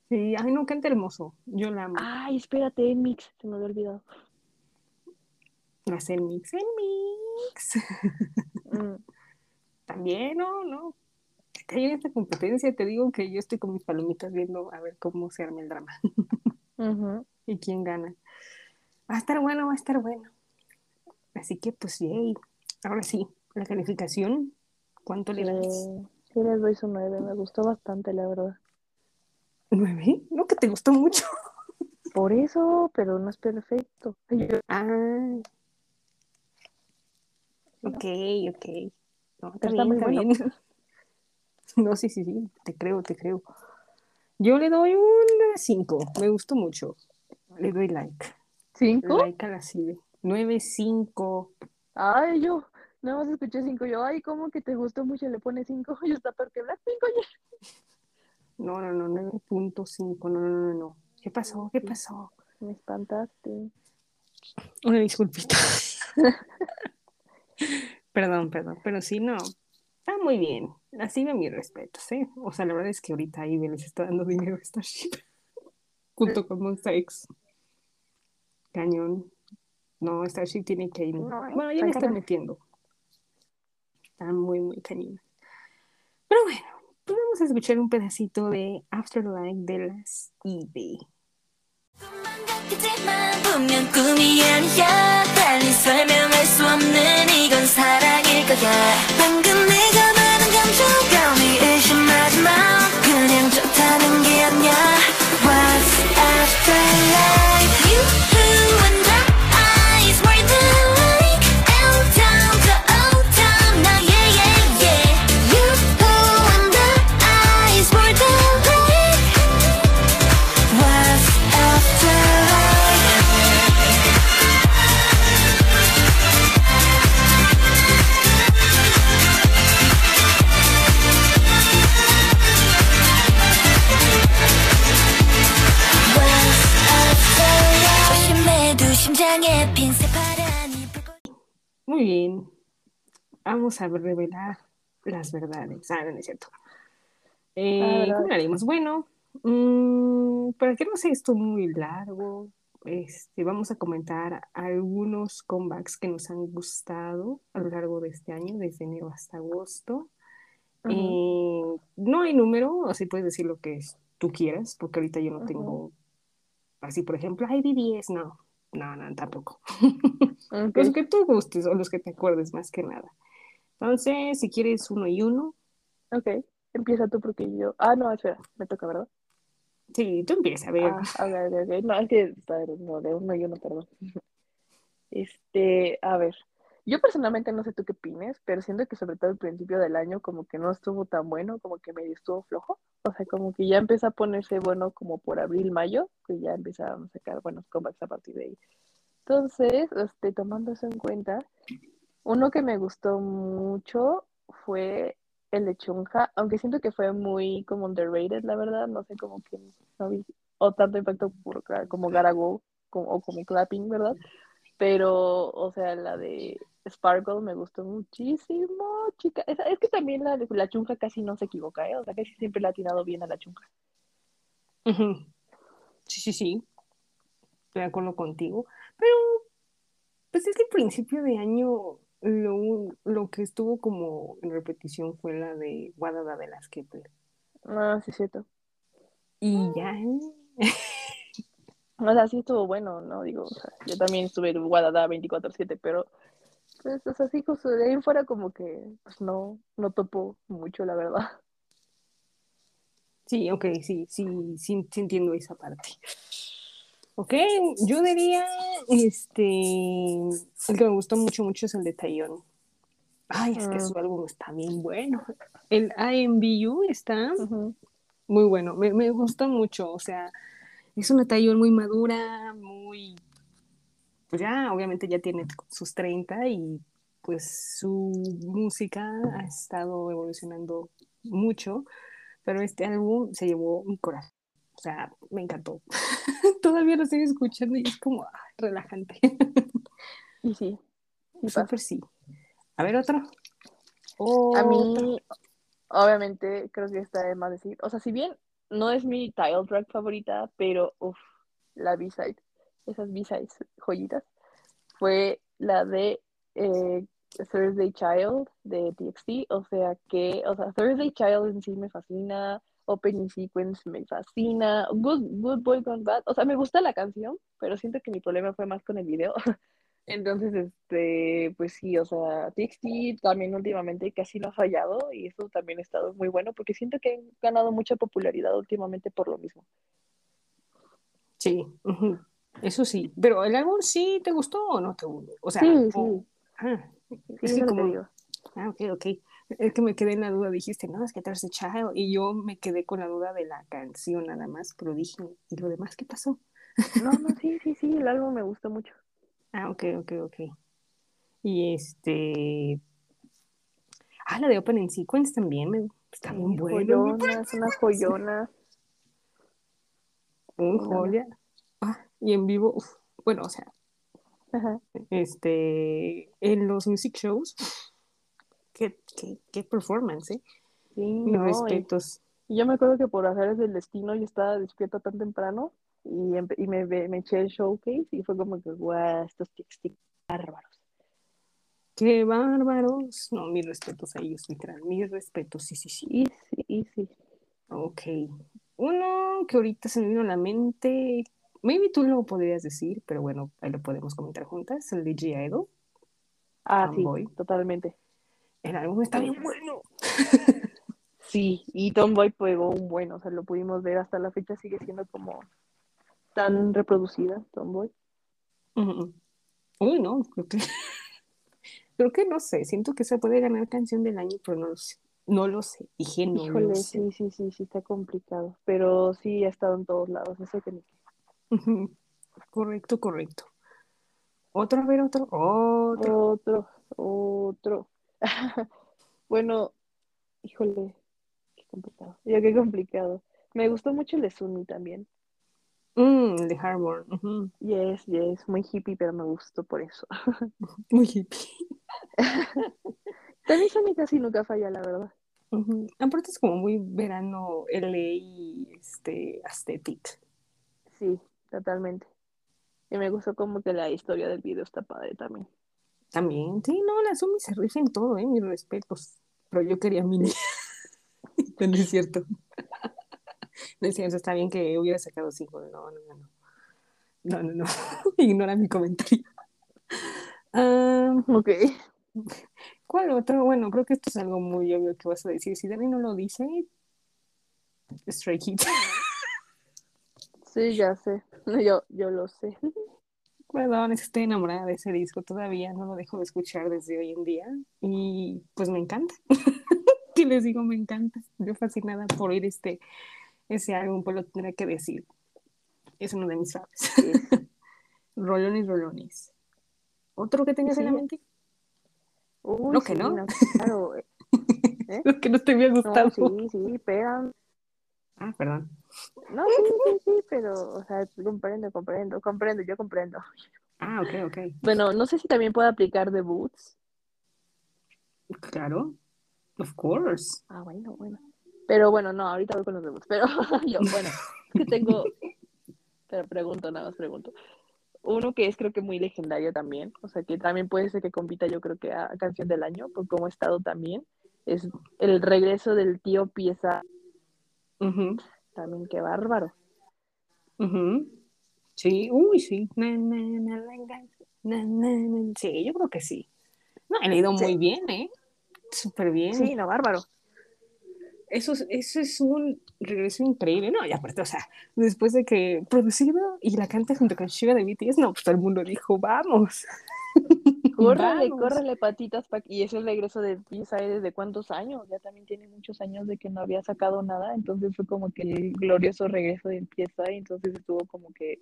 Sí, ay, no, qué hermoso. Yo la amo. Ay, espérate, en mix, se me había olvidado. Sé, en mix, en mix. Mm. También, no, no. Hay en esta competencia, te digo que yo estoy con mis palomitas viendo a ver cómo se arma el drama. Y quién gana. Va a estar bueno, va a estar bueno. Así que, pues, yay. Ahora sí, la calificación ¿Cuánto le das? Sí, les doy su nueve, me gustó bastante, la verdad. ¿Nueve? No, que te gustó mucho. Por eso, pero no es perfecto. Ah. Ok, ok. No, está, bien, está bien. No, sí, sí, sí, te creo, te creo. Yo le doy un cinco, me gustó mucho. Le doy like. ¿Cinco? Like a la CIDE. Nueve, cinco. Ay, yo, Nada más escuché cinco. Yo, ay, ¿cómo que te gustó mucho? Le pone cinco. Yo está porque Blackpink, oye. No, no, no, 9.5. No, no, no, no. ¿Qué pasó? ¿Qué pasó? Me espantaste. Una disculpita. perdón, perdón. Pero sí, no. Está muy bien. Así de mis respetos, ¿eh? O sea, la verdad es que ahorita ahí les está dando dinero a Starship. Junto con Monster X. Cañón. No, Starship tiene que ir. bueno, ya me está metiendo. Está muy, muy cañón. Pero bueno, vamos a escuchar un pedacito de Afterlife de las eBay. Muy bien. Vamos a revelar las verdades. Ah, no, es cierto. Eh, ¿Cómo haremos? Bueno, mmm, para que no sea esto muy largo, este, vamos a comentar algunos comebacks que nos han gustado a lo largo de este año, desde enero hasta agosto. Eh, no hay número, así puedes decir lo que tú quieras, porque ahorita yo no tengo, así por ejemplo, hay 10, no, no, no, tampoco. Los que tú gustes o los que te acuerdes más que nada. Entonces, si quieres uno y uno. Ok, empieza tú porque yo. Ah, no, espera, me toca, ¿verdad? Sí, tú empieza, a ver. Ah, a ver, No, es que, no, de uno y uno, perdón. Este, a ver. Yo personalmente no sé tú qué opines, pero siento que sobre todo el principio del año como que no estuvo tan bueno, como que medio estuvo flojo. O sea, como que ya empezó a ponerse bueno como por abril, mayo, que ya empezaron a sacar buenos comebacks a partir de ahí. Entonces, este, tomando eso en cuenta, Uno que me gustó mucho fue el de Chunja, aunque siento que fue muy como underrated, la verdad, no sé, como que no vi, o tanto impacto por, como Garago como, o como Clapping, ¿verdad? Pero, o sea, la de Sparkle me gustó muchísimo, chica. Es, es que también la la Chunja casi no se equivoca, ¿eh? O sea, casi siempre le ha tirado bien a la Chunja. Sí, sí, sí. Estoy de acuerdo contigo. Pero, pues es que principio de año lo, lo que estuvo como en repetición fue la de Guadada de las Kepler. Ah, sí, cierto. Y ya. O sea, sí estuvo bueno, ¿no? Digo, o sea, yo también estuve en Guadada 24-7, pero pues, o sea, sí, justo de ahí fuera como que, pues no, no topó mucho, la verdad. Sí, ok, sí, sí, sí, sí entiendo esa parte. Ok, yo diría, este, el que me gustó mucho, mucho es el de Taeyong. Ay, es que Mm. su álbum está bien bueno. El IMBU está Ujú. muy bueno, me, me gustó mucho, o sea, es una Taeyong muy madura, muy, pues ya, obviamente ya tiene sus 30 y pues su música ha estado evolucionando mucho, pero este álbum se llevó mi corazón, o sea, me encantó. Todavía lo estoy escuchando y es como ah, relajante. Y sí, pasa. Súper sí. A ver, otro. A Otro. mí, obviamente, creo que está de más decir. O sea, si bien no es mi title track favorita, pero uff, la B-side, esas B-sides joyitas, fue la de eh, Thursday Child de TXT. O sea que, o sea, Thursday Child en sí me fascina. Opening Sequence me fascina. Good, Good Boy Gone Bad. O sea, me gusta la canción, pero siento que mi problema fue más con el video. Entonces, este, pues sí, o sea, TXT también últimamente casi no ha fallado y eso también ha estado muy bueno porque siento que han ganado mucha popularidad últimamente por lo mismo. Sí, eso sí. Pero el álbum sí te gustó o no te gustó. O sea, Sí, sí, ah, sí, como, digo. ah, ok, ok. Es que me quedé en la duda, dijiste, no, es que Thursday Child, y yo me quedé con la duda de la canción nada más, pero dije, ¿y lo demás qué pasó? No, no, sí, sí, sí, el álbum me gusta mucho. Ah, ok, ok, ok. Y este, ah, la de Opening Sequence también, me, está muy Sí, bueno, joyonas, unas joyonas. un joya. Ah, y en vivo, uf, bueno, o sea, Ajá. este, en los music shows, qué, qué, qué performance, ¿eh? Sí, Mis no, respetos. y yo me acuerdo que por hacer del destino yo estaba despierta tan temprano y, y me, me eché el showcase y fue como que, guau, estos TXT bárbaros. Qué bárbaros. No, mis respetos a ellos, literal. Mis respetos, sí, sí, sí. Y sí, y sí. Ok. Uno que ahorita se me vino a la mente, maybe tú lo podrías decir, pero bueno, ahí lo podemos comentar juntas, el de G-Idol, Ah, sí, Tomboy. totalmente. El álbum está Sí. bien bueno. Sí, y Tomboy pegó un buen, o sea, lo pudimos ver hasta la fecha, sigue siendo como tan reproducida, Tomboy. Ujú. Uy, no, creo que, creo que no sé, siento que se puede ganar canción del año, pero no lo sé. No lo sé, dije no lo Híjole, sé. sí, sí, sí, sí, está complicado, pero sí ha estado en todos lados, eso que ni. Correcto, correcto. Otro, a ver, otro, otro. Otro, otro. Bueno, híjole, qué complicado. Ya qué complicado. Me gustó mucho el de Sunny también. Mm, de ujú. Yes, yes, muy hippie, pero me gustó por eso. Muy hippie. También Sunny casi nunca falla, la verdad. Ujú. Aparte es como muy verano LA y este aesthetic. Sí, totalmente. Y me gustó como que la historia del video está padre también. También, sí, no, la Sumi se rifa en todo, ¿eh? Mis respetos. Pero yo quería mini. no es cierto. No es cierto, está bien que hubiera sacado cinco. No, no, no, no. No, no, no. Ignora mi comentario. Ah, Ok. ¿Cuál otro? Bueno, creo que esto es algo muy obvio que vas a decir. Si Dani no lo dice, Stray Kids. Sí, ya sé. Yo, yo lo sé. Perdón, es que estoy enamorada de ese disco todavía, no lo dejo de escuchar desde hoy en día y pues me encanta. ¿Qué les digo? Me encanta. Yo fascinada por oír este, ese álbum, pues lo tendré que decir. Es uno de mis favoritos. Sí. Rolones, rolones. ¿Otro que tengas en la mente? Uy, No, que sí, no. claro. ¿eh? Lo que no te había No, gustado. sí, sí, pegan. Ah, perdón. No, sí, sí, sí, pero, o sea, comprendo, comprendo, comprendo, yo comprendo. Ah, ok, ok. Bueno, no sé si también puedo aplicar debuts. Claro. Of course. Ah, bueno, bueno. Pero bueno, no, ahorita voy con los debuts. Pero yo, bueno, que tengo. Pero pregunto, nada más pregunto. Uno que es creo que muy legendario también, o sea que también puede ser que compita yo creo que a canción del año, por cómo ha estado también, es el regreso del tío Pieza, Ujú, también qué bárbaro. ujú. Sí, uy, sí. Na, na, na. Sí, yo creo que sí. No, he leído Sí. muy bien, ¿eh? Súper bien. Sí, no, bárbaro. Eso es, eso es un regreso increíble, ¿no? Y aparte, o sea, después de que producido y la canta junto con Suga de BTS, no, pues todo el mundo dijo, vamos. Córrele, Vamos. córrele patitas pa- y es el regreso de Pieza desde cuántos años, ya también tiene muchos años de que no había sacado nada, entonces fue como que el glorioso regreso de Pieza y entonces estuvo como que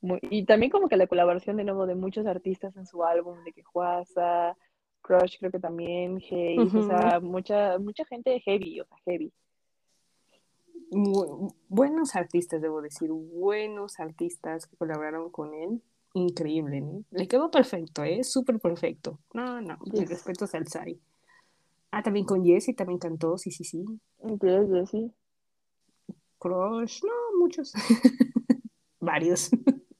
muy... y también como que la colaboración de nuevo de muchos artistas en su álbum, de que Juasa, Crush creo que también, Haze, o sea, mucha, mucha gente heavy, o sea, heavy. Bu- buenos artistas, debo decir, buenos artistas que colaboraron con él. Increíble, ¿no? Le quedó perfecto, ¿eh? Súper perfecto. No, no, Yes. respetos al Sai. Ah, también con Jessie también cantó, sí, sí, sí. Yes, sí. Crush, no, muchos. Varios.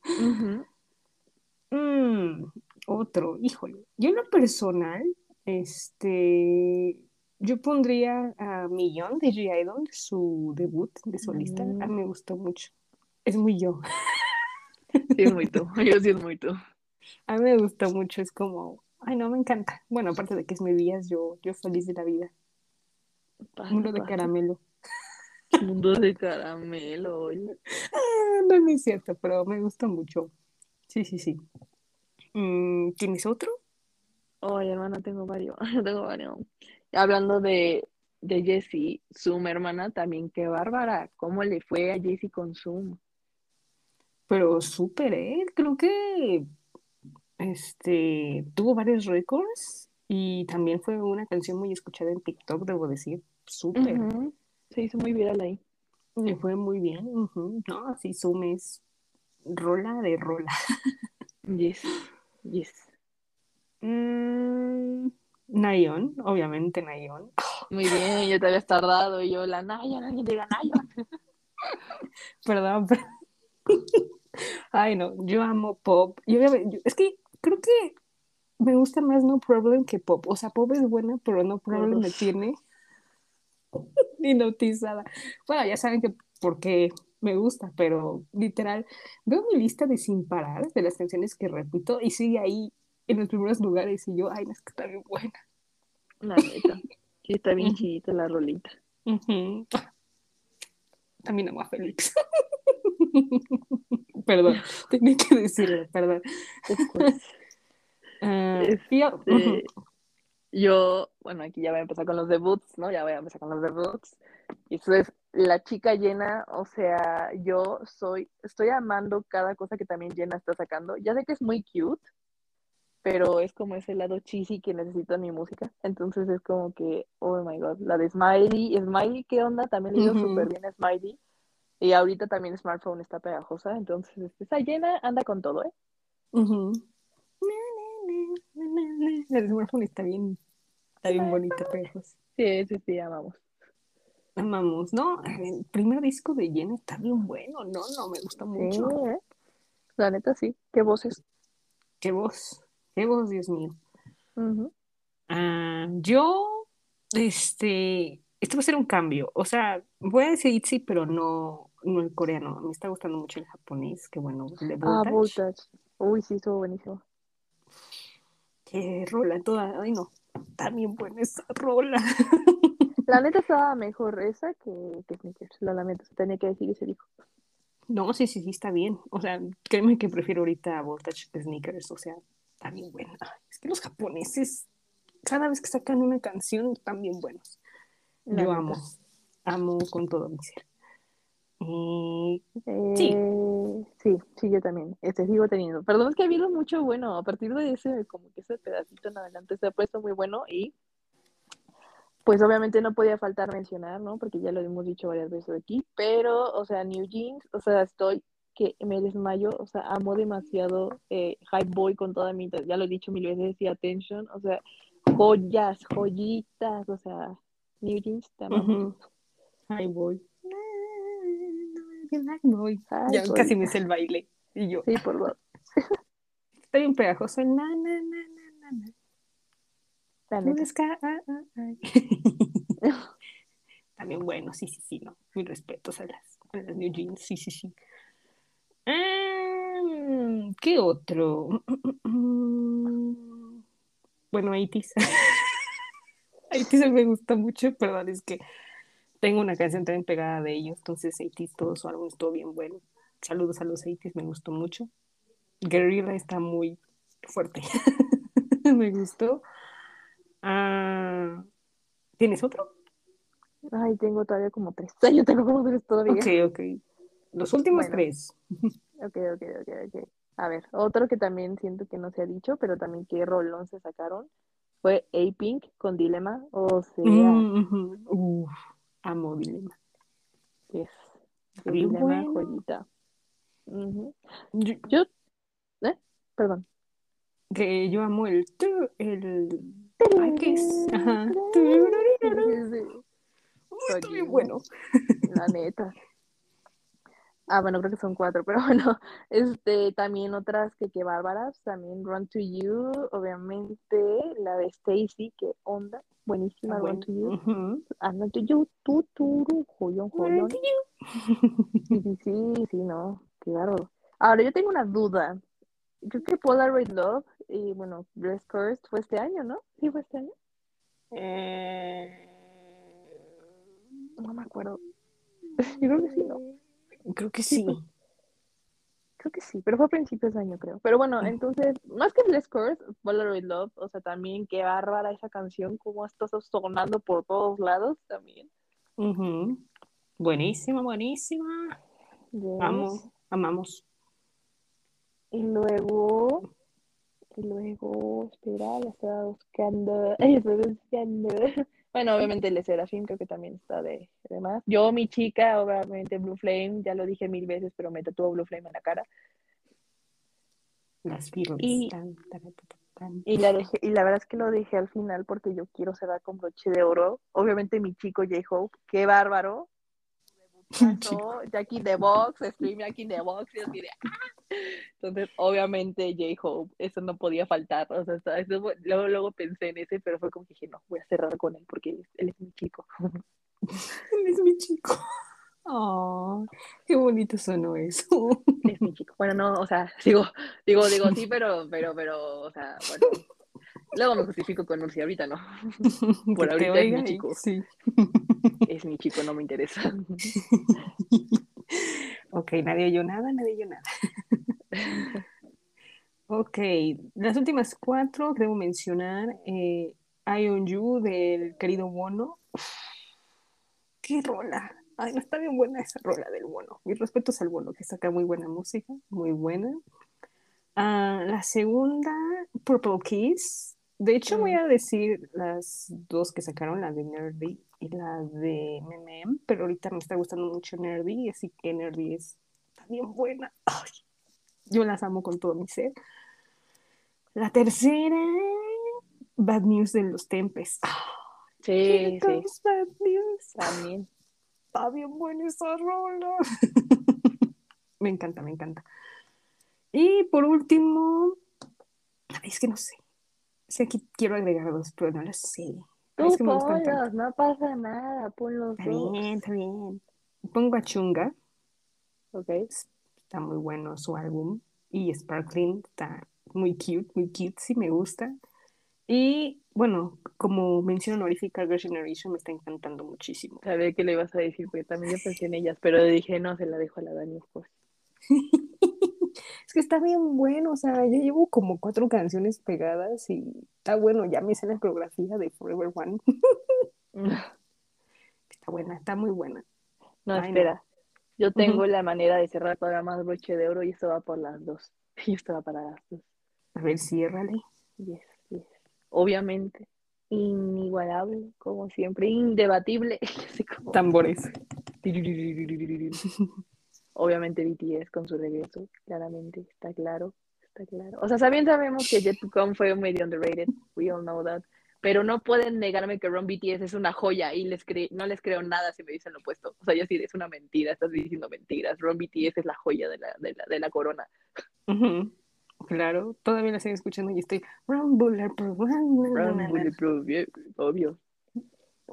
Mm, otro, híjole. Yo en lo personal, este, yo pondría a Millón de G-Idol, su debut de solista. A mí Mm. me gustó mucho. Es muy yo. Sí, es muy tú, yo sí es muy tú. A mí me gustó mucho. Es como, ay, no, me encanta. Bueno, aparte de que es mi días, yo, yo feliz de la vida. Mundo de caramelo. Mundo de caramelo. Ah, no, no es cierto, pero me gustó mucho. Sí, sí, sí. Mm, ¿Tienes otro? Oye, hermana, tengo varios, tengo varios. Hablando de, de Jessie, Zoom, hermana, también qué bárbara. ¿Cómo le fue a Jessie con Zoom? Pero súper, ¿eh? Creo que este, tuvo varios récords y también fue una canción muy escuchada en TikTok, debo decir. Súper. Se hizo muy viral ahí. Le fue muy bien. No, sí, Zoom es rola de rola. Yes, yes. Mm, Nayeon, obviamente Nayeon. Muy bien, ya te habías tardado. Y yo, la Naya, nadie diga Naya. Perdón, pero... Ay, no, yo amo pop. Yo- es que creo que me gusta más No Problem que pop. O sea, pop es buena, pero No Problem me tiene hipnotizada. Bueno, ya saben que porque me gusta, pero literal, veo mi lista de sin parar de las canciones que repito y sigue ahí en los primeros lugares y yo, ay, no, es que está bien buena. La neta. Sí, está bien chidita la rolita. También amo a Félix. perdón, tenía que decirlo, perdón. Yo- este, yo, bueno, aquí ya voy a empezar con los debuts, ¿no? Ya voy a empezar con los debuts. Y eso es la chica llena, o sea, yo soy, estoy amando cada cosa que también Llena está sacando. Ya sé que es muy cute, pero es como ese lado cheesy que necesito en mi música. Entonces es como que, oh my god, la de Smiley, Smiley, ¿qué onda? También le Ujú. súper bien a Smiley. Y ahorita también Smartphone está pegajosa, entonces este, esa Llena anda con todo, ¿eh? El smartphone está bien, está bien bonito, pejos. Sí, sí, sí, amamos. Amamos, ¿no? El primer disco de Jenna está bien bueno, no, no, me gusta Sí, mucho. ¿eh? La neta sí, qué voces. Qué voz, qué voz, Dios mío. Ah, yo, este, esto va a ser un cambio. O sea, voy a decir Itzy, pero no, no el coreano. Me está gustando mucho el japonés, que bueno, Ah, Voltage. Uy, sí, estuvo buenísimo. Qué rola toda, ay no, bien buena esa rola. La neta estaba mejor esa que, que Sneakers. La lamento, se tenía que decir y se dijo. No, sí, sí, sí, está bien. O sea, créeme que prefiero ahorita Voltage que Sneakers. O sea, está bien buena. Es que los japoneses, cada vez que sacan una canción, están bien buenos. La Yo neta. amo, amo con todo mi ser. Eh, sí. Sí, sí, yo también. Este sigo teniendo. Perdón, es que ha habido mucho bueno. A partir de ese, como que ese pedacito en adelante se ha puesto muy bueno y pues obviamente no podía faltar mencionar, ¿no? Porque ya lo hemos dicho varias veces aquí, pero, o sea, New Jeans, o sea, estoy que me desmayo, o sea, amo demasiado eh, Hype Boy con toda mi, ya lo he dicho mil veces, y Attention, o sea, joyas, joyitas, o sea, New Jeans, también. Hype Boy. Boy. ya casi me hice el baile. Y yo. Sí, por favor. Estoy un pegajoso. Na, na, na, na, na. También bueno, sí, sí, sí, no. Mis respetos a las, a las New Jeans, sí, sí, sí. Ah, ¿Qué otro? Bueno, Aitis. Aitis me gusta mucho, perdón, es que tengo una canción también pegada de ellos, entonces Aitis, todo su álbum estuvo bien bueno. Saludos a los Aitis, me gustó mucho. Guerrilla está muy fuerte, me gustó. Ah, ¿Tienes otro? Ay, tengo todavía como tres. Yo tengo como tres todavía. Ok, ok. Los últimos tres. Ok, ok, ok, ok. A ver, otro que también siento que no se ha dicho, pero también que rolón se sacaron, fue A-Pink con Dilema. O sea. Mm, Uf, amo Dilema. Yes. Dilema, joyita. yo, ¿eh? Perdón. Que yo amo el. el ¿qué? Ajá. Está bien bueno. La neta. Ah, bueno, creo que son cuatro, pero bueno, este, también otras que qué bárbaras, también Run to You, obviamente, la de Stacy, que onda, buenísima, Run to You, ah, Run to You, tu, tu, joyón, joyón. Sí, sí, sí, sí, no, claro. Ahora, yo tengo una duda, creo que Polaroid Love y, bueno, Bless Cursed fue este año, ¿no? Sí, fue este año. Eh... No me acuerdo. Yo creo que sí, ¿no? Creo que sí. Creo que sí, pero fue a principios de año, creo. Pero bueno, entonces, más que Bless Curse, Polaroid Love, o sea, también qué bárbara esa canción, cómo está sonando por todos lados también. Buenísima, buenísima. Vamos, amamos. Y luego, y luego, espera, la estaba buscando. Estoy buscando. Bueno, obviamente el de Serafín creo que también está de, de, más. Yo, mi chica, obviamente Blue Flame, ya lo dije mil veces, pero me tatuó Blue Flame en la cara. Las y, y, la dejé, y la verdad es que lo dejé al final porque yo quiero cerrar con broche de oro. Obviamente mi chico J-Hope, qué bárbaro. Jackie the Box, Stream Jackie the Box, y así de, ¡ah! Entonces, obviamente, J-Hope, eso no podía faltar. O sea, luego, luego pensé en ese, pero fue como que dije, no, voy a cerrar con él porque él, es mi chico. él es mi chico. Oh, qué bonito sonó eso. Es mi chico. Bueno, no, o sea, digo, digo, digo sí, pero, pero, pero, o sea, bueno. Luego me justifico con Ursi, ahorita no. Por ahorita es mi chico. Sí. Es mi chico, no me interesa. ok, nadie oyó nada, nadie oyó nada. ok, las últimas cuatro debo mencionar eh, I On You del querido Bono. ¡Qué rola! Ay, no está bien buena esa rola del Bono. Mis respetos al Bono, que saca muy buena música, muy buena. Ah, la segunda, Purple Kiss. De hecho, voy a decir las dos que sacaron, la de Nerdy y la de MM, pero ahorita me está gustando mucho Nerdy, así que Nerdy es también buena. yo las amo con todo mi ser. La tercera, Bad News de los Tempes. sí, sí. Bad News. También. Está bien buena esa rola. me encanta, me encanta. Y por último, es que no sé. Sé que quiero agregar dos, pero no las sé. Tú es que no pasa nada, ponlos Está bien, está bien. Pongo a Chunga. Ok. Está muy bueno su álbum. Y Sparkling está muy cute, muy cute, sí me gusta. Y bueno, como menciono honorífica, Girl Generation me está encantando muchísimo. Sabía que le ibas a decir, porque también yo pensé en ellas, pero dije, no, se la dejo a la Dani pues. que está bien bueno, o sea, ya llevo como cuatro canciones pegadas y está bueno, ya me hice la coreografía de Forever One. está buena, está muy buena. No, espera. Yo tengo la manera de cerrar programas broche de oro y esto va por las dos. Y esto va para las dos. A ver, ciérrale. Yes, yes. Obviamente, inigualable, como siempre, indebatible. Como- Tambores. Obviamente BTS con su regreso, claramente, está claro, está claro. O sea, también sabemos que Jet to Come fue medio underrated, we all know that, pero no pueden negarme que Ron BTS es una joya y les cre- no les creo nada si me dicen lo opuesto. O sea, yo sí, es una mentira, estás diciendo mentiras. Ron BTS es la joya de la, de la, de la corona. Claro, todavía la estoy escuchando y estoy. Run, bulletproof, Ron. Bulletproof, obvio.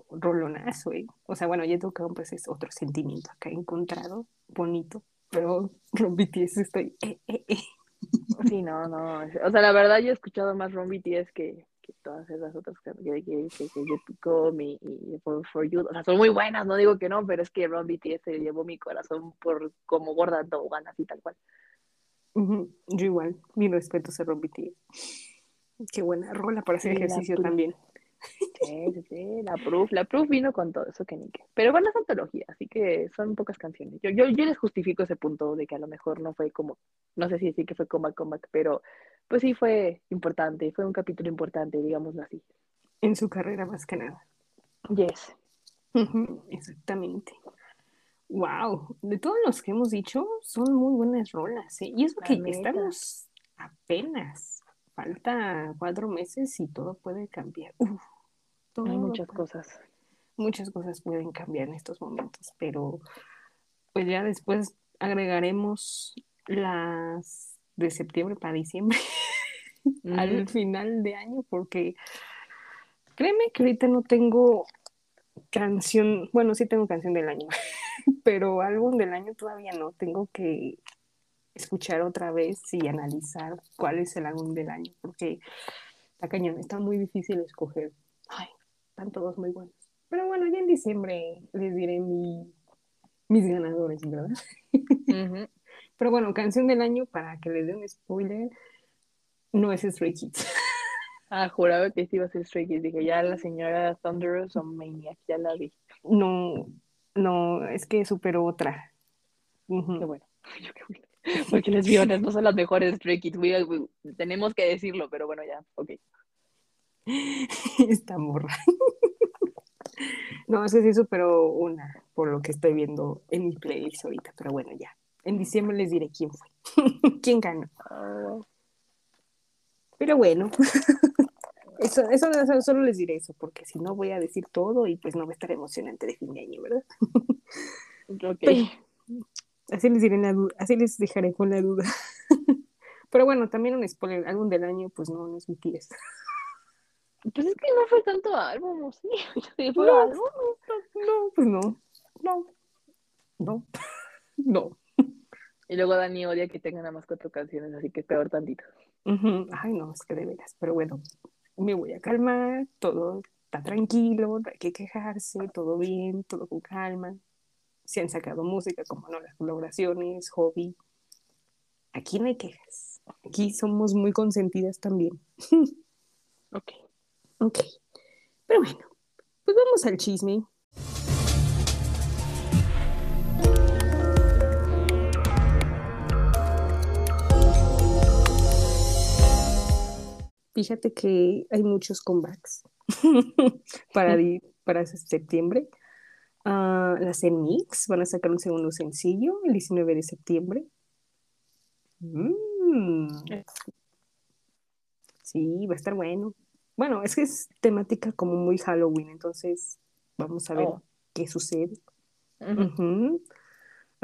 Rolonazo, ¿eh? O sea, bueno, Jet pues es otro sentimiento acá encontrado, bonito, pero Ron BTS estoy. Eh, eh, eh. Sí, no, no. O sea, la verdad yo he escuchado más Ron BTS que, que todas esas otras que, que, que, que, y, y for, For You. O sea, son muy buenas, no digo que no, pero es que Ron BTS se llevó mi corazón por como gorda tobogán, así tal cual. Yo igual, mi respeto a Ron BTS. Qué buena rola para hacer Sí, ejercicio también. Sí, sí, sí, la Proof, la Proof vino con todo eso que ni qué. Pero bueno, es antología, así que son pocas canciones. Yo, yo, yo les justifico ese punto de que a lo mejor no fue como, no sé si decir que fue comeback, comeback, pero pues sí fue importante, fue un capítulo importante, digámoslo así. En su carrera, más que nada. Yes. Exactamente. Wow, de todos los que hemos dicho, son muy buenas rolas, ¿eh? Y eso La que neta. estamos apenas, falta cuatro meses y todo puede cambiar. Uf, todo Hay muchas puede- cosas. muchas cosas pueden cambiar en estos momentos, pero pues ya después agregaremos las de septiembre para diciembre al final de año, porque créeme que ahorita no tengo canción, bueno, sí tengo canción del año, pero álbum del año todavía no, tengo que escuchar otra vez y analizar cuál es el álbum del año, porque está cañón, está muy difícil escoger. Ay, están todos muy buenos. Pero bueno, ya en diciembre les diré mi- mis ganadores, ¿verdad? Pero bueno, canción del año, para que les dé un spoiler, no es Stray Kids. Ah, juraba que sí iba a ser Stray Kids. Dije, ya la señora Thunderous o Maniac, ya la vi. No, no, es que superó otra. Qué bueno. Yo qué bueno. Porque les violas no son las mejores Stray Kids. We- we- tenemos que decirlo, pero bueno, ya, ok. Esta morra. No, es que sí superó una, por lo que estoy viendo en mi playlist ahorita, pero bueno, ya. En diciembre les diré quién fue, quién ganó. Oh, Pero bueno, eso, eso, eso- solo les diré eso, porque si no voy a decir todo y pues no va a estar emocionante de fin de año, ¿verdad? ok. Pero- así les diré la duda, así les dejaré con la duda. Pero bueno, también un spoiler, álbum del año, pues no, no es BTS. Pues es que no fue tanto álbum, ¿o sí? Fue No. álbum. No, pues no, no, no, no. Y luego Dani odia que tengan nada más cuatro canciones, así que peor tantito. Ay, no, es que de veras, pero bueno, me voy a calmar, todo está tranquilo, no hay que quejarse, todo bien, todo con calma. Se han sacado música, como no, las colaboraciones, hobby. Aquí no hay quejas. Aquí somos muy consentidas también. Ok. Ok. Pero bueno, pues vamos al chisme. Fíjate que hay muchos comebacks para, para septiembre. Ah, las Enix van a sacar un segundo sencillo el 19 de septiembre. Mm. Sí, va a estar bueno. Bueno, es que es temática como muy Halloween, entonces vamos a ver Oh. qué sucede.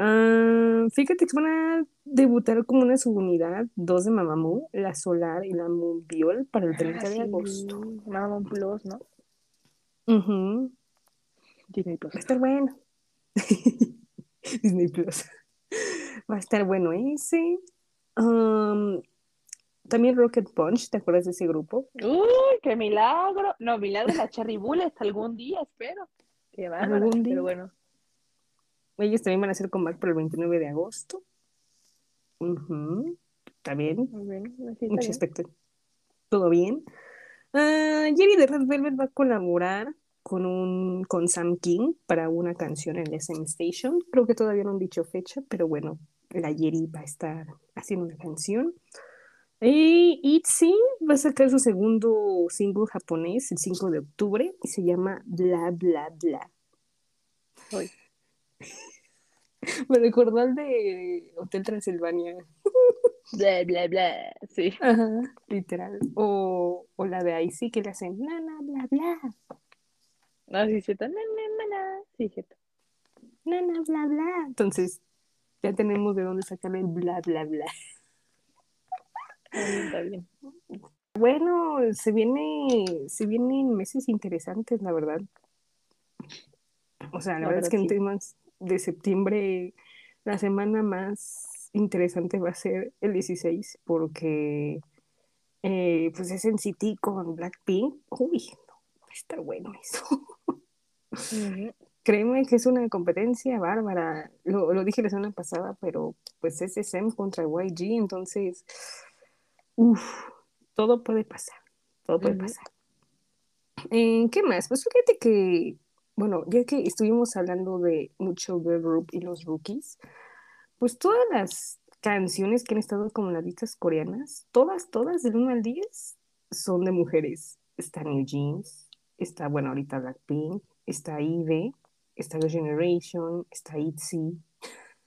Ah, fíjate que van a debutar como una subunidad, dos de Mamamoo, la Solar y la Moonbiol para el 30 Ah, de sí, agosto. Mamá Plus, ¿no? Ujú. Disney Plus. Va a estar bueno. Disney Plus. Va a estar bueno ese. Am, también Rocket Punch, ¿te acuerdas de ese grupo? Uy, qué milagro. No, milagro la Cherry Bullet algún día, espero. Qué bárbara, Algún día. Pero bueno. Ellos también van a hacer comeback para el 29 de agosto. Ujú. También, Muy bien. mucho bien. ¿Todo bien? Ah, Jerry de Red Velvet va a colaborar con, un, con Sam King para una canción en SM Station. Creo que todavía no han dicho fecha, pero bueno, la Yeri va a estar haciendo una canción. Y ITZY va a sacar su segundo single japonés el 5 de octubre y se llama Bla Bla Bla. Me recordó al de Hotel Transilvania. Bla, bla, bla. Sí. Ajá, literal. O, o la de Icy que le hacen nana, bla, bla. No, sí, cierto. Nana, nana. Sí, cierto. Nana, bla, bla. Entonces, ya tenemos de dónde sacar el bla, bla, bla. Está bien. Bueno, se viene, se vienen meses interesantes, la verdad. O sea, la, La verdad es que verdad, en sí. temas de septiembre, la semana más interesante va a ser el 16, porque eh, pues es en City con Blackpink. Uy, no, estar bueno eso. Créeme que es una competencia bárbara. Lo, lo dije la semana pasada, pero pues es SM contra YG, entonces, uff, todo puede pasar, todo puede pasar. Eh, ¿Qué más? Pues fíjate que, bueno, ya que estuvimos hablando de mucho girl group y los rookies, pues todas las canciones que han estado como las listas coreanas, todas, todas, del 1 al 10, son de mujeres. Está New Jeans, está, bueno, ahorita Blackpink, está IVE, está The Generation, está ITZY.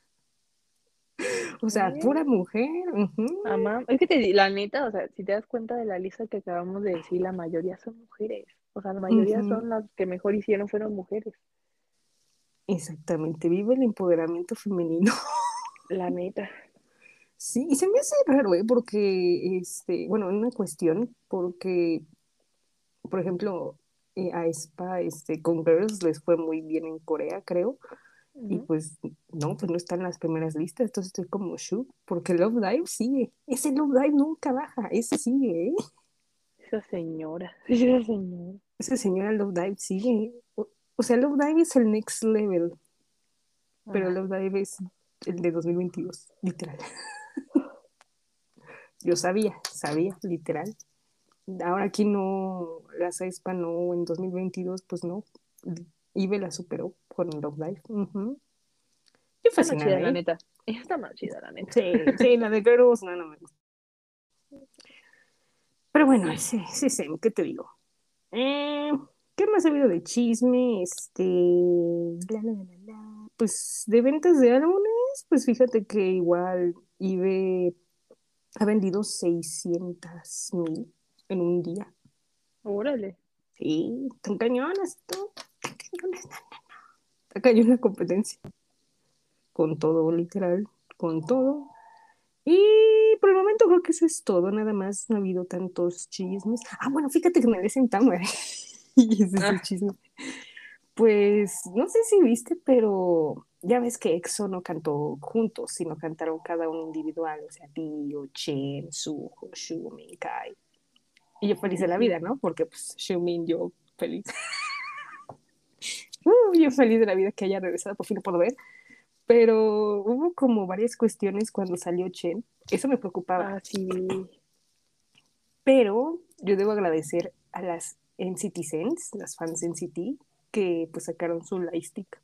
O sea, pura mujer. ujú. Amá, es que te la neta, o sea, si te das cuenta de la lista que acabamos de decir, la mayoría son mujeres. O sea, la mayoría son las que mejor hicieron fueron mujeres. Exactamente, vive el empoderamiento femenino. La neta. Sí, y se me hace raro, ¿eh? Porque, este, bueno, una cuestión, porque, por ejemplo, eh, a Spa, este, con Girls les fue muy bien en Corea, creo, y pues, no, pues no está en las primeras listas, entonces estoy como shook, porque Love Dive sigue, ese Love Dive nunca baja, ese sigue, ¿eh? Esa señora, esa señora. Ese señora Love Dive sigue, o, o sea, Love Dive es el next level, pero Ah, Love Dive es el de 2022, literal. Yo sabía, sabía, literal. Ahora aquí no, la Sespa no, en 2022, pues no. Ibe la superó con Love Life. Ujú. Yo está más fascinada, chida, la ¿eh? neta. Está más chida, la neta. Sí, sí, la de Girls, no, no me gusta. Pero bueno, sí, sí, sí, ¿qué te digo? Eh, ¿qué más ha habido de chisme? Este, bla, bla, bla, bla. Pues de ventas de álbumes, pues fíjate que igual Ibe ha vendido 600 mil en un día. Órale. Sí, están cañonas, tú. Están cañonas, no, no, no. Está cañón la competencia. Con todo, literal, con todo. Y por el momento creo que eso es todo, nada más no ha habido tantos chismes. Ah, bueno, fíjate que me dicen Tamara. y ese es el Ah. chisme. Pues no sé si viste, pero ya ves que EXO no cantó juntos, sino cantaron cada uno individual, o sea, Dio, Chen, Suho, Xiumin, Kai. Y yo feliz de la vida, ¿no? Porque pues Xiumin, yo feliz. Uh, yo feliz de la vida que haya regresado, por fin lo puedo ver. Pero hubo como varias cuestiones cuando salió Chen. Eso me preocupaba. Ah, sí. Pero yo debo agradecer a las NCTzens, las fans NCT, que pues sacaron su lightstick.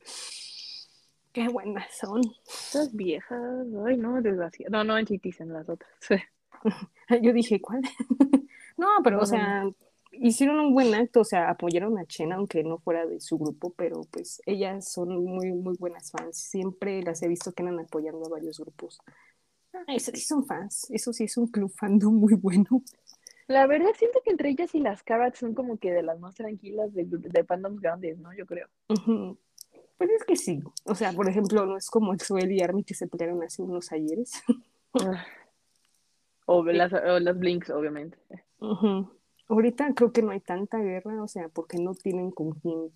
Qué buenas son. Estas viejas. Ay, no, desgraciada. No, no, en Citizen, las otras. Yo dije, ¿cuál? No, pero o sea, hicieron un buen acto, o sea, apoyaron a Chen aunque no fuera de su grupo, pero pues ellas son muy, muy buenas fans. Siempre las he visto que andan apoyando a varios grupos. Ah, eso sí son fans, eso sí es un club fandom muy bueno. La verdad, siento que entre ellas y las Carats son como que de las más tranquilas de, de fandoms grandes, ¿no? Yo creo. Pues es que sí, o sea, por ejemplo, no es como Exoel y Army que se pelearon hace unos ayeres. Ah. O las, o las Blinks, obviamente. Ujú. Ahorita creo que no hay tanta guerra, o sea, porque no tienen con quién,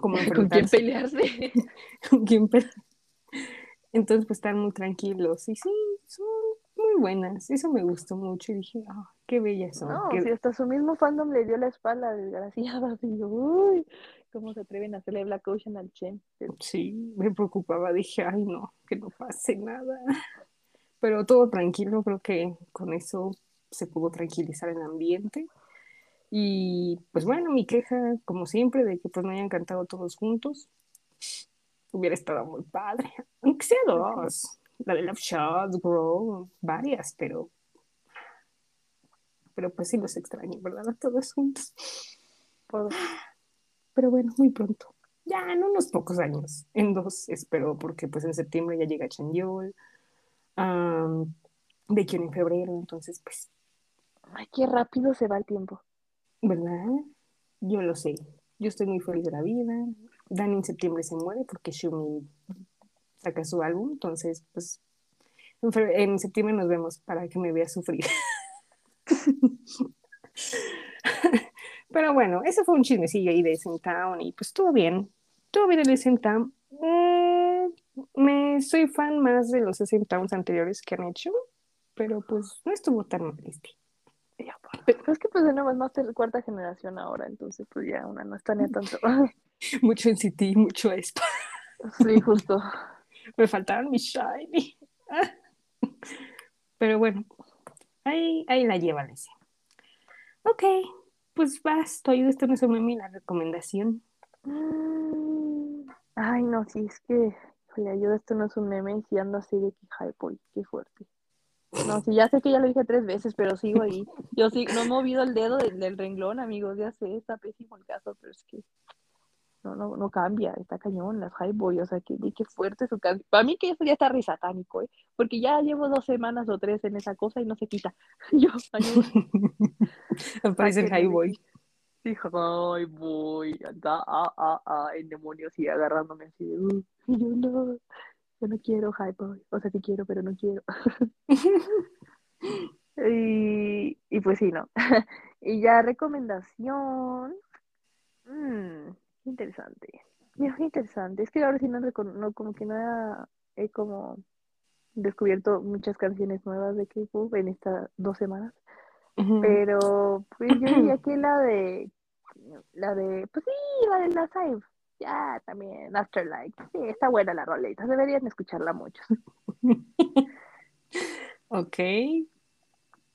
como ¿Con quién pelearse? con quién pelear. Entonces, pues están muy tranquilos. Y sí, son muy buenas. Eso me gustó mucho. Y dije, ah, qué bellas son. No, qué- si hasta su mismo fandom le dio la espalda, desgraciada. Y yo, uy, ¿cómo se atreven a hacerle Black Ocean al Chen? Sí, me preocupaba. Dije, ay, no, que no pase nada. Pero todo tranquilo. Creo que con eso se pudo tranquilizar el ambiente. Y pues bueno, mi queja, como siempre, de que pues no hayan cantado todos juntos, hubiera estado muy padre. Aunque sea dos. La de Love Shots, Grow, varias, pero. Pero pues sí los extraño, ¿verdad? Todos juntos. Pero bueno, muy pronto. Ya en unos pocos años. En dos, espero, porque pues en septiembre ya llega Chanyeol. Um, de que en febrero, entonces pues. Ay, qué rápido se va el tiempo. ¿Verdad? Yo lo sé. Yo estoy muy feliz de la vida. Dani en septiembre se muere porque Shumi saca su álbum, entonces pues en, septiembre nos vemos para que me vea sufrir. Pero bueno, ese fue un chismecillo ahí de Town y pues estuvo bien. Estuvo bien el Town. Eh, me soy fan más de los Towns anteriores que han hecho, pero pues no estuvo tan mal este. Pero es que pues de más de cuarta generación ahora, entonces pues ya una no está ni tanto. mucho en City, mucho esto. Sí, justo. Me faltaron mis shiny. Pero bueno, ahí, ahí la llevan ese. Ok, pues vas, tu ayuda, esto no es un la recomendación. Mm, ay, no, sí, es que le ayuda, esto no es un meme, si ando así de que hype, qué fuerte. No, sí, ya sé que ya lo dije tres veces, pero sigo ahí. Yo sí, no he movido el dedo del, renglón, amigos, ya sé, está pésimo el caso, pero es que no, no, no cambia, está cañón, las high boy, o sea, que, qué fuerte su canción. Para mí que eso ya está risatánico, ¿eh? Porque ya llevo dos semanas o tres en esa cosa y no se quita. Yo, ayuda. Aparece el high boy. Sí, high boy, anda, ah, ah, ah, el demonio sigue agarrándome así de, uh, yo no, yo no quiero high boy, o sea, sí quiero, pero no quiero. y, y pues sí, no. y ya recomendación. Mmm, interesante. Es interesante. Es que ahora sí no, no como que no he como descubierto muchas canciones nuevas de K-pop en estas dos semanas. Pero pues yo diría que la de la de pues sí, la de la Save. Ya también Afterlife. Sí, está buena la roleta. Deberían escucharla mucho. ok,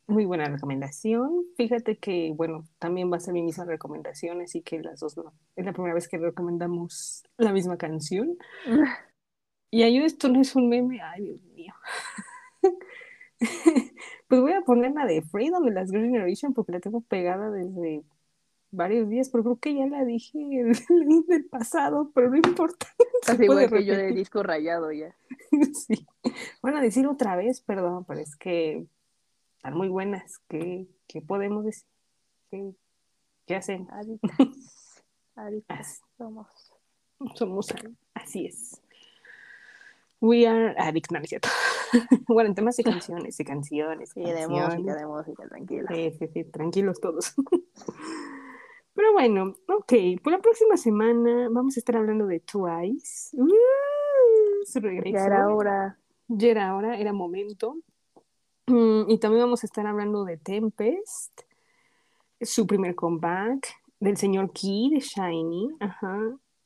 muy buena recomendación. Fíjate que, bueno, también va a ser mi misma recomendación, así que las dos no. Es la primera vez que recomendamos la misma canción. y ayuda, esto no es un meme. Ay, Dios mío. pues voy a poner la de Freedom de las Girl Generation porque la tengo pegada desde varios días, pero creo que ya la dije en el pasado, pero no importa. Así igual que yo de disco rayado ya. sí. Van a decir otra vez, perdón, pero es que están muy buenas. ¿Qué, qué podemos decir? ¿Qué, qué hacen? Adictas. Somos. Somos, así es. We are addicts, no, es cierto. bueno, en temas de canciones, de canciones. Sí, de música, de música, tranquila. Sí, sí, sí, tranquilos todos. Pero bueno, ok, por la próxima semana vamos a estar hablando de Twice. Uh, su regreso. Ya era hora. Ya era hora, era momento. Mm, y también vamos a estar hablando de Tempest, su primer comeback, del señor Key de Shiny, ajá.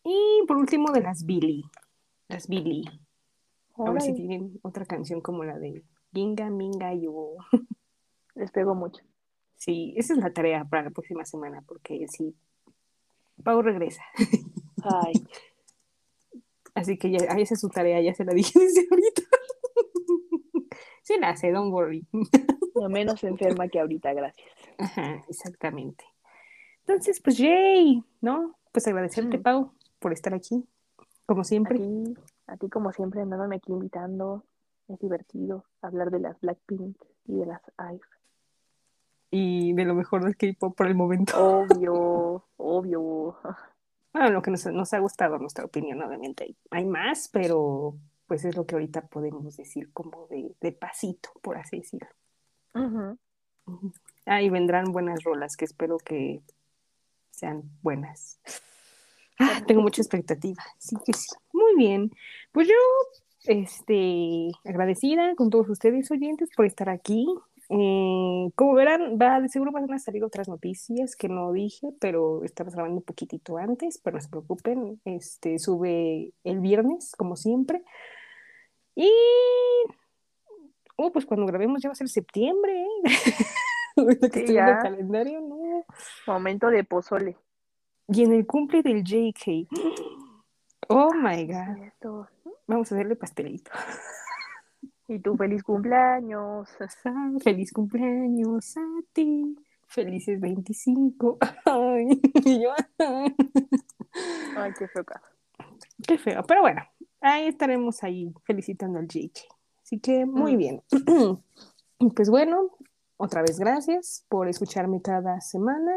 Y por último de las Billy, las Billy. A ver si tienen otra canción como la de Ginga Minga Yo. Les pego mucho. Sí, esa es la tarea para la próxima semana, porque sí, Pau regresa. Ay. Así que ya, esa es su tarea, ya se la dije desde ahorita. Sí la hace, don't worry. No menos enferma que ahorita, gracias. Ajá, exactamente. Entonces, pues, yay, ¿no? Pues agradecerte, mm. Pau, por estar aquí, como siempre. A ti, a ti como siempre, andándome aquí invitando. Es divertido hablar de las Blackpink y de las IVE. Y de lo mejor del K-pop por el momento. Obvio, obvio. Bueno, lo que nos, nos ha gustado, nuestra opinión, obviamente. Hay más, pero pues es lo que ahorita podemos decir como de, pasito, por así decirlo. Ahí vendrán buenas rolas que espero que sean buenas. Ah, tengo mucha expectativa, sí que sí. Muy bien. Pues yo, este, agradecida con todos ustedes oyentes por estar aquí. Eh, como verán, va, de seguro van a salir otras noticias que no dije, pero estamos grabando un poquitito antes, pero no se preocupen, este, sube el viernes, como siempre. Y, oh, pues cuando grabemos ya va a ser septiembre, ¿eh? que estoy el calendario, no. Momento de pozole. Y en el cumple del JK. Oh my god. Vamos a hacerle pastelito. Y tu feliz cumpleaños. Feliz cumpleaños a ti. Felices 25. Ay, Ay qué feo. Qué feo. Pero bueno, ahí estaremos ahí felicitando al JK. Así que muy mm. bien. pues bueno, otra vez gracias por escucharme cada semana.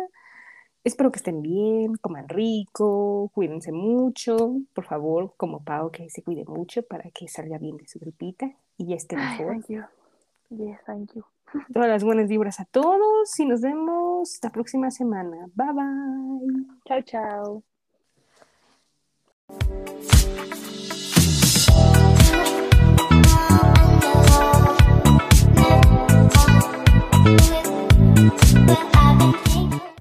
Espero que estén bien, coman rico, cuídense mucho. Por favor, como Pau, que se cuide mucho para que salga bien de su gripita y ya esté mejor. Ay, thank you. Yes, thank you. Todas las buenas vibras a todos y nos vemos la próxima semana. Bye bye. Chao, chao.